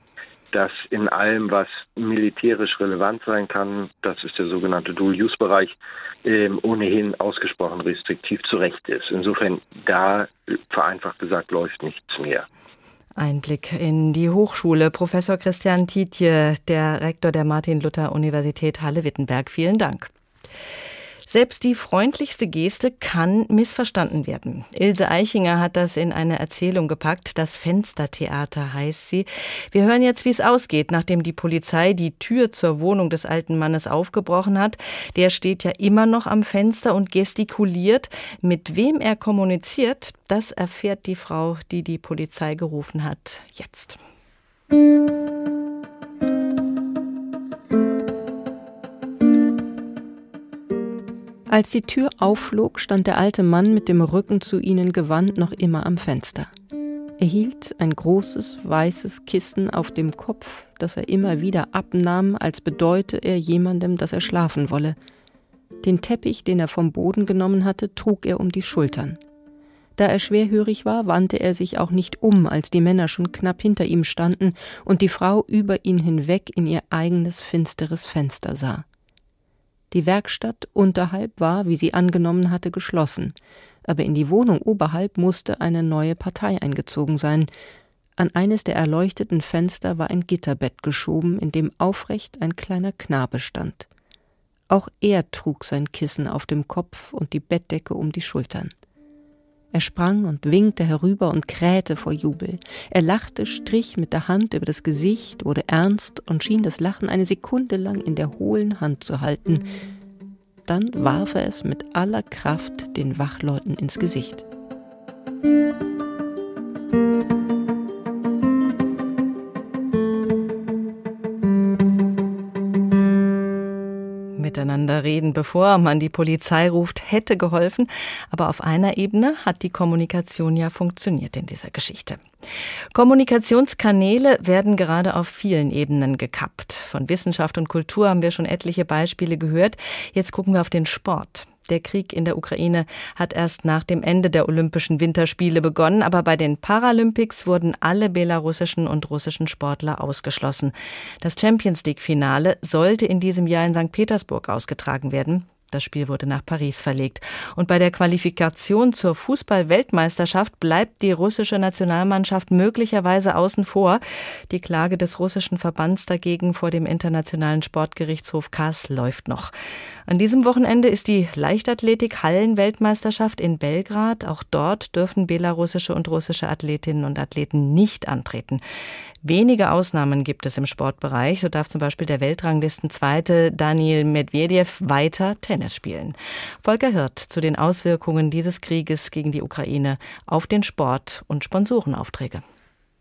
dass in allem, was militärisch relevant sein kann, das ist der sogenannte Dual-Use-Bereich, äh, ohnehin ausgesprochen restriktiv zu Recht ist. Insofern da vereinfacht gesagt läuft nichts mehr. Ein Blick in die Hochschule. Professor Christian Tietje, der Rektor der Martin-Luther-Universität Halle-Wittenberg. Vielen Dank. Selbst die freundlichste Geste kann missverstanden werden. Ilse Eichinger hat das in eine Erzählung gepackt. Das Fenstertheater heißt sie. Wir hören jetzt, wie es ausgeht, nachdem die Polizei die Tür zur Wohnung des alten Mannes aufgebrochen hat. Der steht ja immer noch am Fenster und gestikuliert. Mit wem er kommuniziert, das erfährt die Frau, die die Polizei gerufen hat, jetzt. Als die Tür aufflog, stand der alte Mann mit dem Rücken zu ihnen gewandt noch immer am Fenster. Er hielt ein großes weißes Kissen auf dem Kopf, das er immer wieder abnahm, als bedeute er jemandem, dass er schlafen wolle. Den Teppich, den er vom Boden genommen hatte, trug er um die Schultern. Da er schwerhörig war, wandte er sich auch nicht um, als die Männer schon knapp hinter ihm standen und die Frau über ihn hinweg in ihr eigenes finsteres Fenster sah. Die Werkstatt unterhalb war, wie sie angenommen hatte, geschlossen, aber in die Wohnung oberhalb musste eine neue Partei eingezogen sein. An eines der erleuchteten Fenster war ein Gitterbett geschoben, in dem aufrecht ein kleiner Knabe stand. Auch er trug sein Kissen auf dem Kopf und die Bettdecke um die Schultern. Er sprang und winkte herüber und krähte vor Jubel. Er lachte, strich mit der Hand über das Gesicht, wurde ernst und schien das Lachen eine Sekunde lang in der hohlen Hand zu halten. Dann warf er es mit aller Kraft den Wachleuten ins Gesicht. Reden, bevor man die Polizei ruft, hätte geholfen. Aber auf einer Ebene hat die Kommunikation ja funktioniert in dieser Geschichte. Kommunikationskanäle werden gerade auf vielen Ebenen gekappt. Von Wissenschaft und Kultur haben wir schon etliche Beispiele gehört. Jetzt gucken wir auf den Sport. Der Krieg in der Ukraine hat erst nach dem Ende der Olympischen Winterspiele begonnen, aber bei den Paralympics wurden alle belarussischen und russischen Sportler ausgeschlossen. Das Champions League Finale sollte in diesem Jahr in St. Petersburg ausgetragen werden. Das Spiel wurde nach Paris verlegt. Und bei der Qualifikation zur Fußball-Weltmeisterschaft bleibt die russische Nationalmannschaft möglicherweise außen vor. Die Klage des russischen Verbands dagegen vor dem Internationalen Sportgerichtshof Kars läuft noch. An diesem Wochenende ist die Leichtathletik-Hallen-Weltmeisterschaft in Belgrad. Auch dort dürfen belarussische und russische Athletinnen und Athleten nicht antreten. Wenige Ausnahmen gibt es im Sportbereich. So darf zum Beispiel der Weltranglistenzweite Daniel Medvedev weiter Tennis spielen. Volker Hirt zu den Auswirkungen dieses Krieges gegen die Ukraine auf den Sport und Sponsorenaufträge.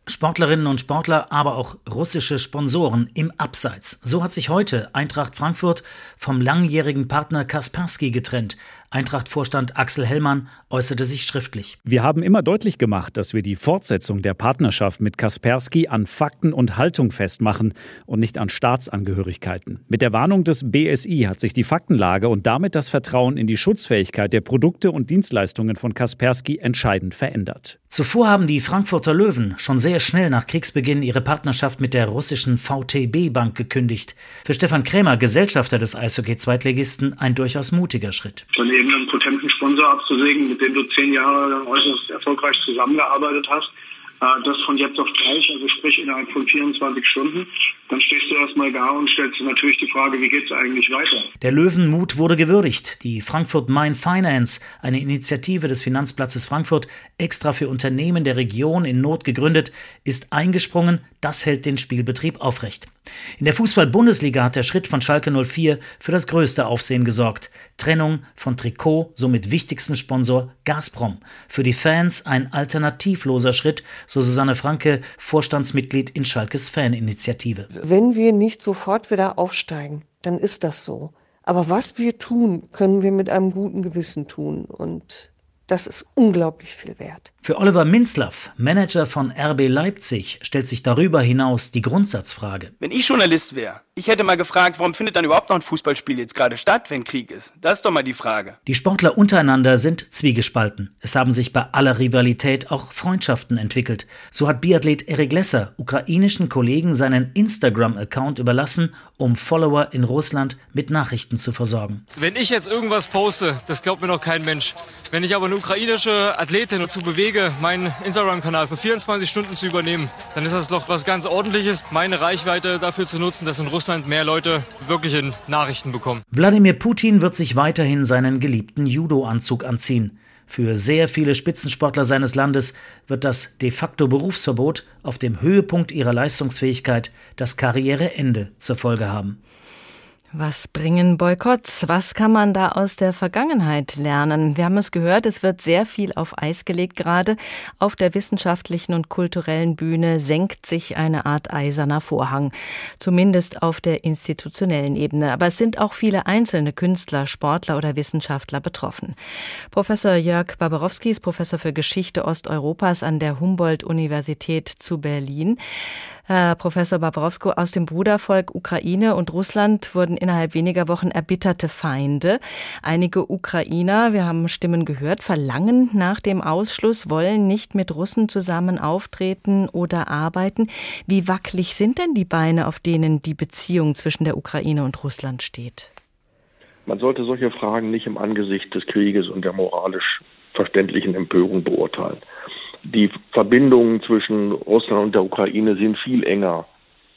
Sportlerinnen und Sportler, aber auch russische Sponsoren im Abseits. So hat sich heute Eintracht Frankfurt vom langjährigen Partner Kaspersky getrennt. Eintracht-Vorstand Axel Hellmann äußerte sich schriftlich. Wir haben immer deutlich gemacht, dass wir die Fortsetzung der Partnerschaft mit Kaspersky an Fakten und Haltung festmachen und nicht an Staatsangehörigkeiten. Mit der Warnung des BSI hat sich die Faktenlage und damit das Vertrauen in die Schutzfähigkeit der Produkte und Dienstleistungen von Kaspersky entscheidend verändert. Zuvor haben die Frankfurter Löwen schon sehr schnell nach Kriegsbeginn ihre Partnerschaft mit der russischen VTB Bank gekündigt. Für Stefan Krämer, Gesellschafter des Eishockey-Zweitligisten, ein durchaus mutiger Schritt. Von potenten Sponsor abzusägen, mit dem du zehn Jahre äußerst erfolgreich zusammengearbeitet hast, das von jetzt auf gleich, also sprich innerhalb von 24 Stunden, dann stehst du erstmal da und stellst natürlich die Frage, wie geht es eigentlich weiter? Der Löwenmut wurde gewürdigt. Die Frankfurt Main Finance, eine Initiative des Finanzplatzes Frankfurt, extra für Unternehmen der Region in Not gegründet, ist eingesprungen. Das hält den Spielbetrieb aufrecht. In der Fußball-Bundesliga hat der Schritt von Schalke 04 für das größte Aufsehen gesorgt. Trennung von Trikot, somit wichtigstem Sponsor Gazprom. Für die Fans ein alternativloser Schritt, so Susanne Franke, Vorstandsmitglied in Schalkes Faninitiative. Wenn wir nicht sofort wieder aufsteigen, dann ist das so. Aber was wir tun, können wir mit einem guten Gewissen tun. Und das ist unglaublich viel wert. Für Oliver Minzlaff, Manager von RB Leipzig, stellt sich darüber hinaus die Grundsatzfrage. Wenn ich Journalist wäre, ich hätte mal gefragt, warum findet dann überhaupt noch ein Fußballspiel jetzt gerade statt, wenn Krieg ist? Das ist doch mal die Frage. Die Sportler untereinander sind zwiegespalten. Es haben sich bei aller Rivalität auch Freundschaften entwickelt. So hat Biathlet Erik Lesser ukrainischen Kollegen seinen Instagram-Account überlassen, um Follower in Russland mit Nachrichten zu versorgen. Wenn ich jetzt irgendwas poste, das glaubt mir noch kein Mensch. Wenn ich aber eine ukrainische Athletin dazu bewege, meinen Instagram-Kanal für 24 Stunden zu übernehmen, dann ist das doch was ganz Ordentliches, meine Reichweite dafür zu nutzen, dass in Russland mehr Leute wirkliche Nachrichten bekommen. Wladimir Putin wird sich weiterhin seinen geliebten Judo-Anzug anziehen. Für sehr viele Spitzensportler seines Landes wird das de facto Berufsverbot auf dem Höhepunkt ihrer Leistungsfähigkeit das Karriereende zur Folge haben. Was bringen Boykotts? Was kann man da aus der Vergangenheit lernen? Wir haben es gehört, es wird sehr viel auf Eis gelegt gerade. Auf der wissenschaftlichen und kulturellen Bühne senkt sich eine Art eiserner Vorhang. Zumindest auf der institutionellen Ebene. Aber es sind auch viele einzelne Künstler, Sportler oder Wissenschaftler betroffen. Professor Jörg Barbarowski ist Professor für Geschichte Osteuropas an der Humboldt-Universität zu Berlin. Herr Professor Babrowsko, aus dem Brudervolk Ukraine und Russland wurden innerhalb weniger Wochen erbitterte Feinde. Einige Ukrainer, wir haben Stimmen gehört, verlangen nach dem Ausschluss, wollen nicht mit Russen zusammen auftreten oder arbeiten. Wie wackelig sind denn die Beine, auf denen die Beziehung zwischen der Ukraine und Russland steht? Man sollte solche Fragen nicht im Angesicht des Krieges und der moralisch verständlichen Empörung beurteilen die Verbindungen zwischen Russland und der Ukraine sind viel enger,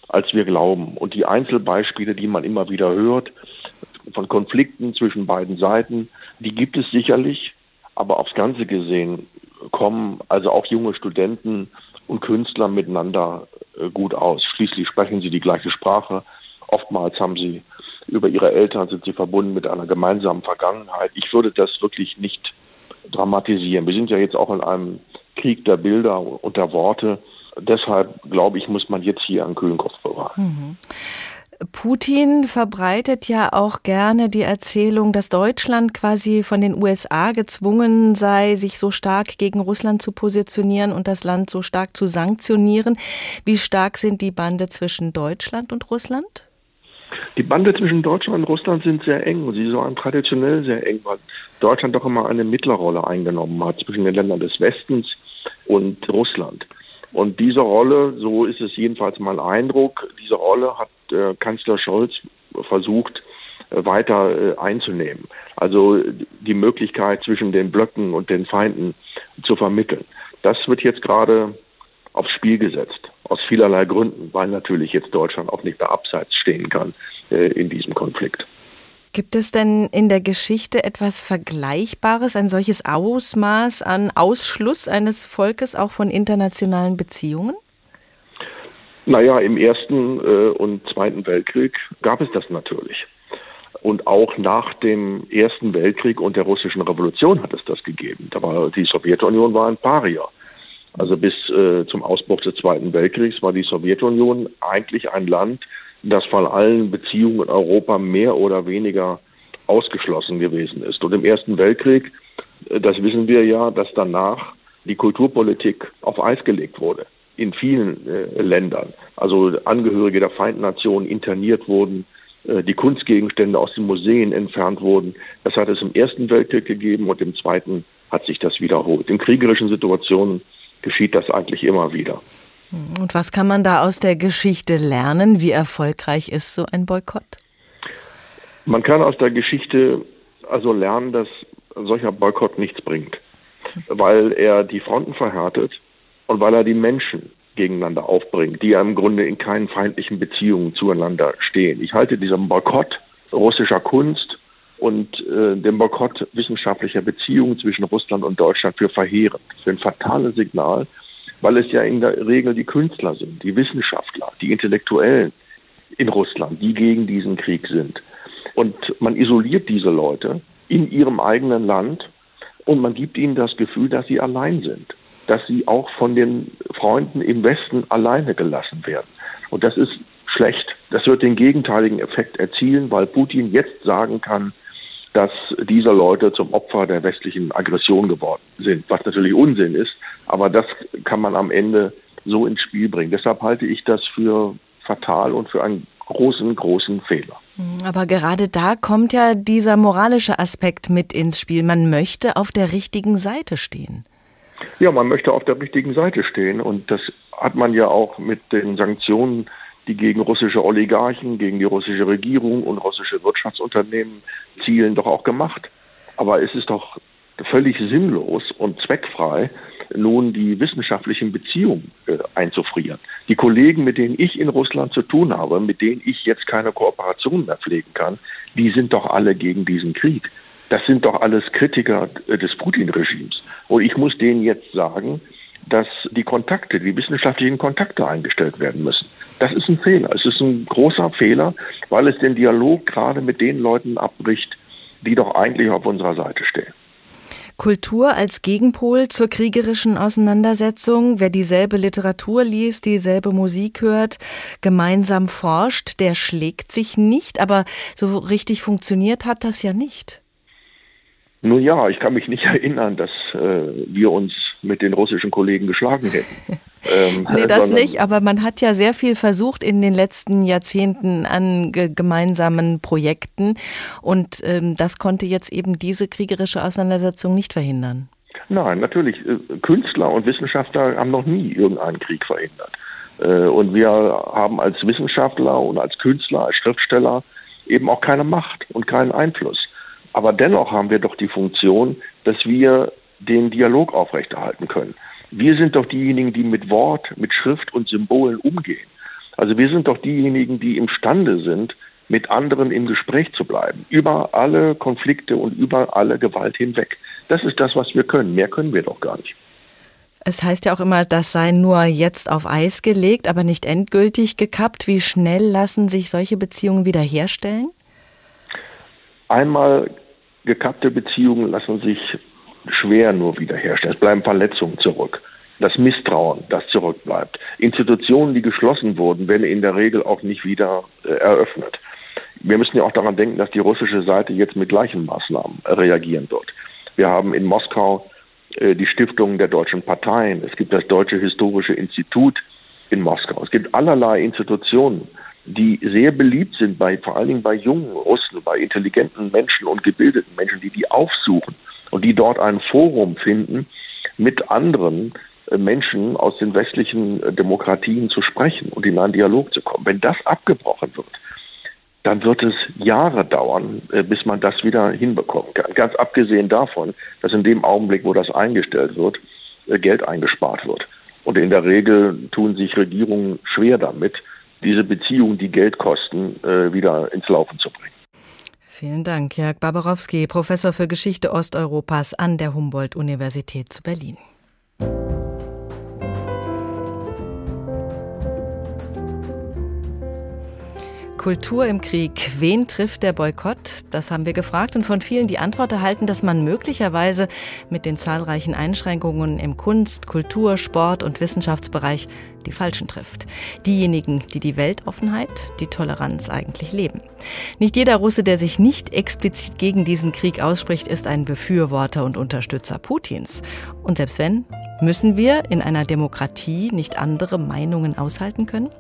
als wir glauben. Und die Einzelbeispiele, die man immer wieder hört, von Konflikten zwischen beiden Seiten, die gibt es sicherlich, aber aufs Ganze gesehen kommen also auch junge Studenten und Künstler miteinander äh, gut aus. Schließlich sprechen sie die gleiche Sprache. Oftmals haben sie über ihre Eltern sind sie verbunden mit einer gemeinsamen Vergangenheit. Ich würde das wirklich nicht dramatisieren. Wir sind ja jetzt auch in einem Krieg der Bilder und der Worte. Deshalb glaube ich, muss man jetzt hier einen kühlen Kopf bewahren. Mhm. Putin verbreitet ja auch gerne die Erzählung, dass Deutschland quasi von den USA gezwungen sei, sich so stark gegen Russland zu positionieren und das Land so stark zu sanktionieren. Wie stark sind die Bande zwischen Deutschland und Russland? Die Bande zwischen Deutschland und Russland sind sehr eng und sie waren traditionell sehr eng, weil Deutschland doch immer eine Mittlerrolle eingenommen hat zwischen den Ländern des Westens und Russland. Und diese Rolle, so ist es jedenfalls mein Eindruck, diese Rolle hat äh, Kanzler Scholz versucht äh, weiter äh, einzunehmen. Also die Möglichkeit zwischen den Blöcken und den Feinden zu vermitteln. Das wird jetzt gerade aufs Spiel gesetzt. Aus vielerlei Gründen, weil natürlich jetzt Deutschland auch nicht mehr abseits stehen kann äh, in diesem Konflikt. Gibt es denn in der Geschichte etwas Vergleichbares, ein solches Ausmaß an Ausschluss eines Volkes auch von internationalen Beziehungen? Naja, im Ersten äh, und Zweiten Weltkrieg gab es das natürlich. Und auch nach dem Ersten Weltkrieg und der russischen Revolution hat es das gegeben. Da war die Sowjetunion war ein Paria. Also bis äh, zum Ausbruch des Zweiten Weltkriegs war die Sowjetunion eigentlich ein Land, das von allen Beziehungen in Europa mehr oder weniger ausgeschlossen gewesen ist. Und im Ersten Weltkrieg, äh, das wissen wir ja, dass danach die Kulturpolitik auf Eis gelegt wurde in vielen äh, Ländern. Also Angehörige der Feindnationen interniert wurden, äh, die Kunstgegenstände aus den Museen entfernt wurden. Das hat es im Ersten Weltkrieg gegeben und im Zweiten hat sich das wiederholt. In kriegerischen Situationen geschieht das eigentlich immer wieder. Und was kann man da aus der Geschichte lernen? Wie erfolgreich ist so ein Boykott? Man kann aus der Geschichte also lernen, dass solcher Boykott nichts bringt, weil er die Fronten verhärtet und weil er die Menschen gegeneinander aufbringt, die ja im Grunde in keinen feindlichen Beziehungen zueinander stehen. Ich halte diesen Boykott russischer Kunst und äh, den Boykott wissenschaftlicher Beziehungen zwischen Russland und Deutschland für verheerend, für ein fatales Signal, weil es ja in der Regel die Künstler sind, die Wissenschaftler, die Intellektuellen in Russland, die gegen diesen Krieg sind. Und man isoliert diese Leute in ihrem eigenen Land und man gibt ihnen das Gefühl, dass sie allein sind, dass sie auch von den Freunden im Westen alleine gelassen werden. Und das ist schlecht. Das wird den gegenteiligen Effekt erzielen, weil Putin jetzt sagen kann, dass diese Leute zum Opfer der westlichen Aggression geworden sind, was natürlich Unsinn ist, aber das kann man am Ende so ins Spiel bringen. Deshalb halte ich das für fatal und für einen großen, großen Fehler. Hm, aber gerade da kommt ja dieser moralische Aspekt mit ins Spiel. Man möchte auf der richtigen Seite stehen. Ja, man möchte auf der richtigen Seite stehen und das hat man ja auch mit den Sanktionen, die gegen russische Oligarchen, gegen die russische Regierung und russische Wirtschaftsunternehmen zielen, doch auch gemacht. Aber es ist doch völlig sinnlos und zweckfrei, nun die wissenschaftlichen Beziehungen äh, einzufrieren. Die Kollegen, mit denen ich in Russland zu tun habe, mit denen ich jetzt keine Kooperation mehr pflegen kann, die sind doch alle gegen diesen Krieg. Das sind doch alles Kritiker äh, des Putin-Regimes. Und ich muss denen jetzt sagen, dass die Kontakte, die wissenschaftlichen Kontakte eingestellt werden müssen. Das ist ein Fehler. Es ist ein großer Fehler, weil es den Dialog gerade mit den Leuten abbricht, die doch eigentlich auf unserer Seite stehen. Kultur als Gegenpol zur kriegerischen Auseinandersetzung. Wer dieselbe Literatur liest, dieselbe Musik hört, gemeinsam forscht, der schlägt sich nicht, aber so richtig funktioniert hat das ja nicht. Nun ja, ich kann mich nicht [laughs] erinnern, dass äh, wir uns mit den russischen Kollegen geschlagen hätten. [laughs] ähm, nee, das nicht, aber man hat ja sehr viel versucht in den letzten Jahrzehnten an ge gemeinsamen Projekten und ähm, das konnte jetzt eben diese kriegerische Auseinandersetzung nicht verhindern. Nein, natürlich. Äh, Künstler und Wissenschaftler haben noch nie irgendeinen Krieg verhindert. Äh, und wir haben als Wissenschaftler und als Künstler, als Schriftsteller eben auch keine Macht und keinen Einfluss. Aber dennoch haben wir doch die Funktion, dass wir den Dialog aufrechterhalten können. Wir sind doch diejenigen, die mit Wort, mit Schrift und Symbolen umgehen. Also wir sind doch diejenigen, die imstande sind, mit anderen im Gespräch zu bleiben, über alle Konflikte und über alle Gewalt hinweg. Das ist das, was wir können. Mehr können wir doch gar nicht. Es heißt ja auch immer, das sei nur jetzt auf Eis gelegt, aber nicht endgültig gekappt. Wie schnell lassen sich solche Beziehungen wiederherstellen? Einmal gekappte Beziehungen lassen sich schwer nur wiederherstellen. Es bleiben Verletzungen zurück. Das Misstrauen, das zurückbleibt. Institutionen, die geschlossen wurden, werden in der Regel auch nicht wieder äh, eröffnet. Wir müssen ja auch daran denken, dass die russische Seite jetzt mit gleichen Maßnahmen reagieren wird. Wir haben in Moskau äh, die Stiftung der deutschen Parteien. Es gibt das Deutsche Historische Institut in Moskau. Es gibt allerlei Institutionen, die sehr beliebt sind bei, vor allen Dingen bei jungen Russen, bei intelligenten Menschen und gebildeten Menschen, die die aufsuchen und die dort ein Forum finden, mit anderen äh, Menschen aus den westlichen äh, Demokratien zu sprechen und in einen Dialog zu kommen. Wenn das abgebrochen wird, dann wird es Jahre dauern, äh, bis man das wieder hinbekommen kann. Ganz abgesehen davon, dass in dem Augenblick, wo das eingestellt wird, Geld eingespart wird. Und in der Regel tun sich Regierungen schwer damit, diese Beziehungen, die Geld kosten, wieder ins Laufen zu bringen. Vielen Dank, Jörg Barbarowski, Professor für Geschichte Osteuropas an der Humboldt-Universität zu Berlin. Kultur im Krieg. Wen trifft der Boykott? Das haben wir gefragt und von vielen die Antwort erhalten, dass man möglicherweise mit den zahlreichen Einschränkungen im Kunst, Kultur, Sport und Wissenschaftsbereich die Falschen trifft. Diejenigen, die die Weltoffenheit, die Toleranz eigentlich leben. Nicht jeder Russe, der sich nicht explizit gegen diesen Krieg ausspricht, ist ein Befürworter und Unterstützer Putins. Und selbst wenn, müssen wir in einer Demokratie nicht andere Meinungen aushalten können?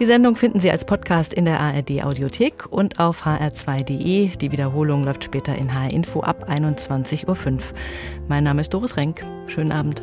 Die Sendung finden Sie als Podcast in der ARD Audiothek und auf hr2.de. Die Wiederholung läuft später in HR Info ab 21.05 Uhr. Mein Name ist Doris Renk. Schönen Abend.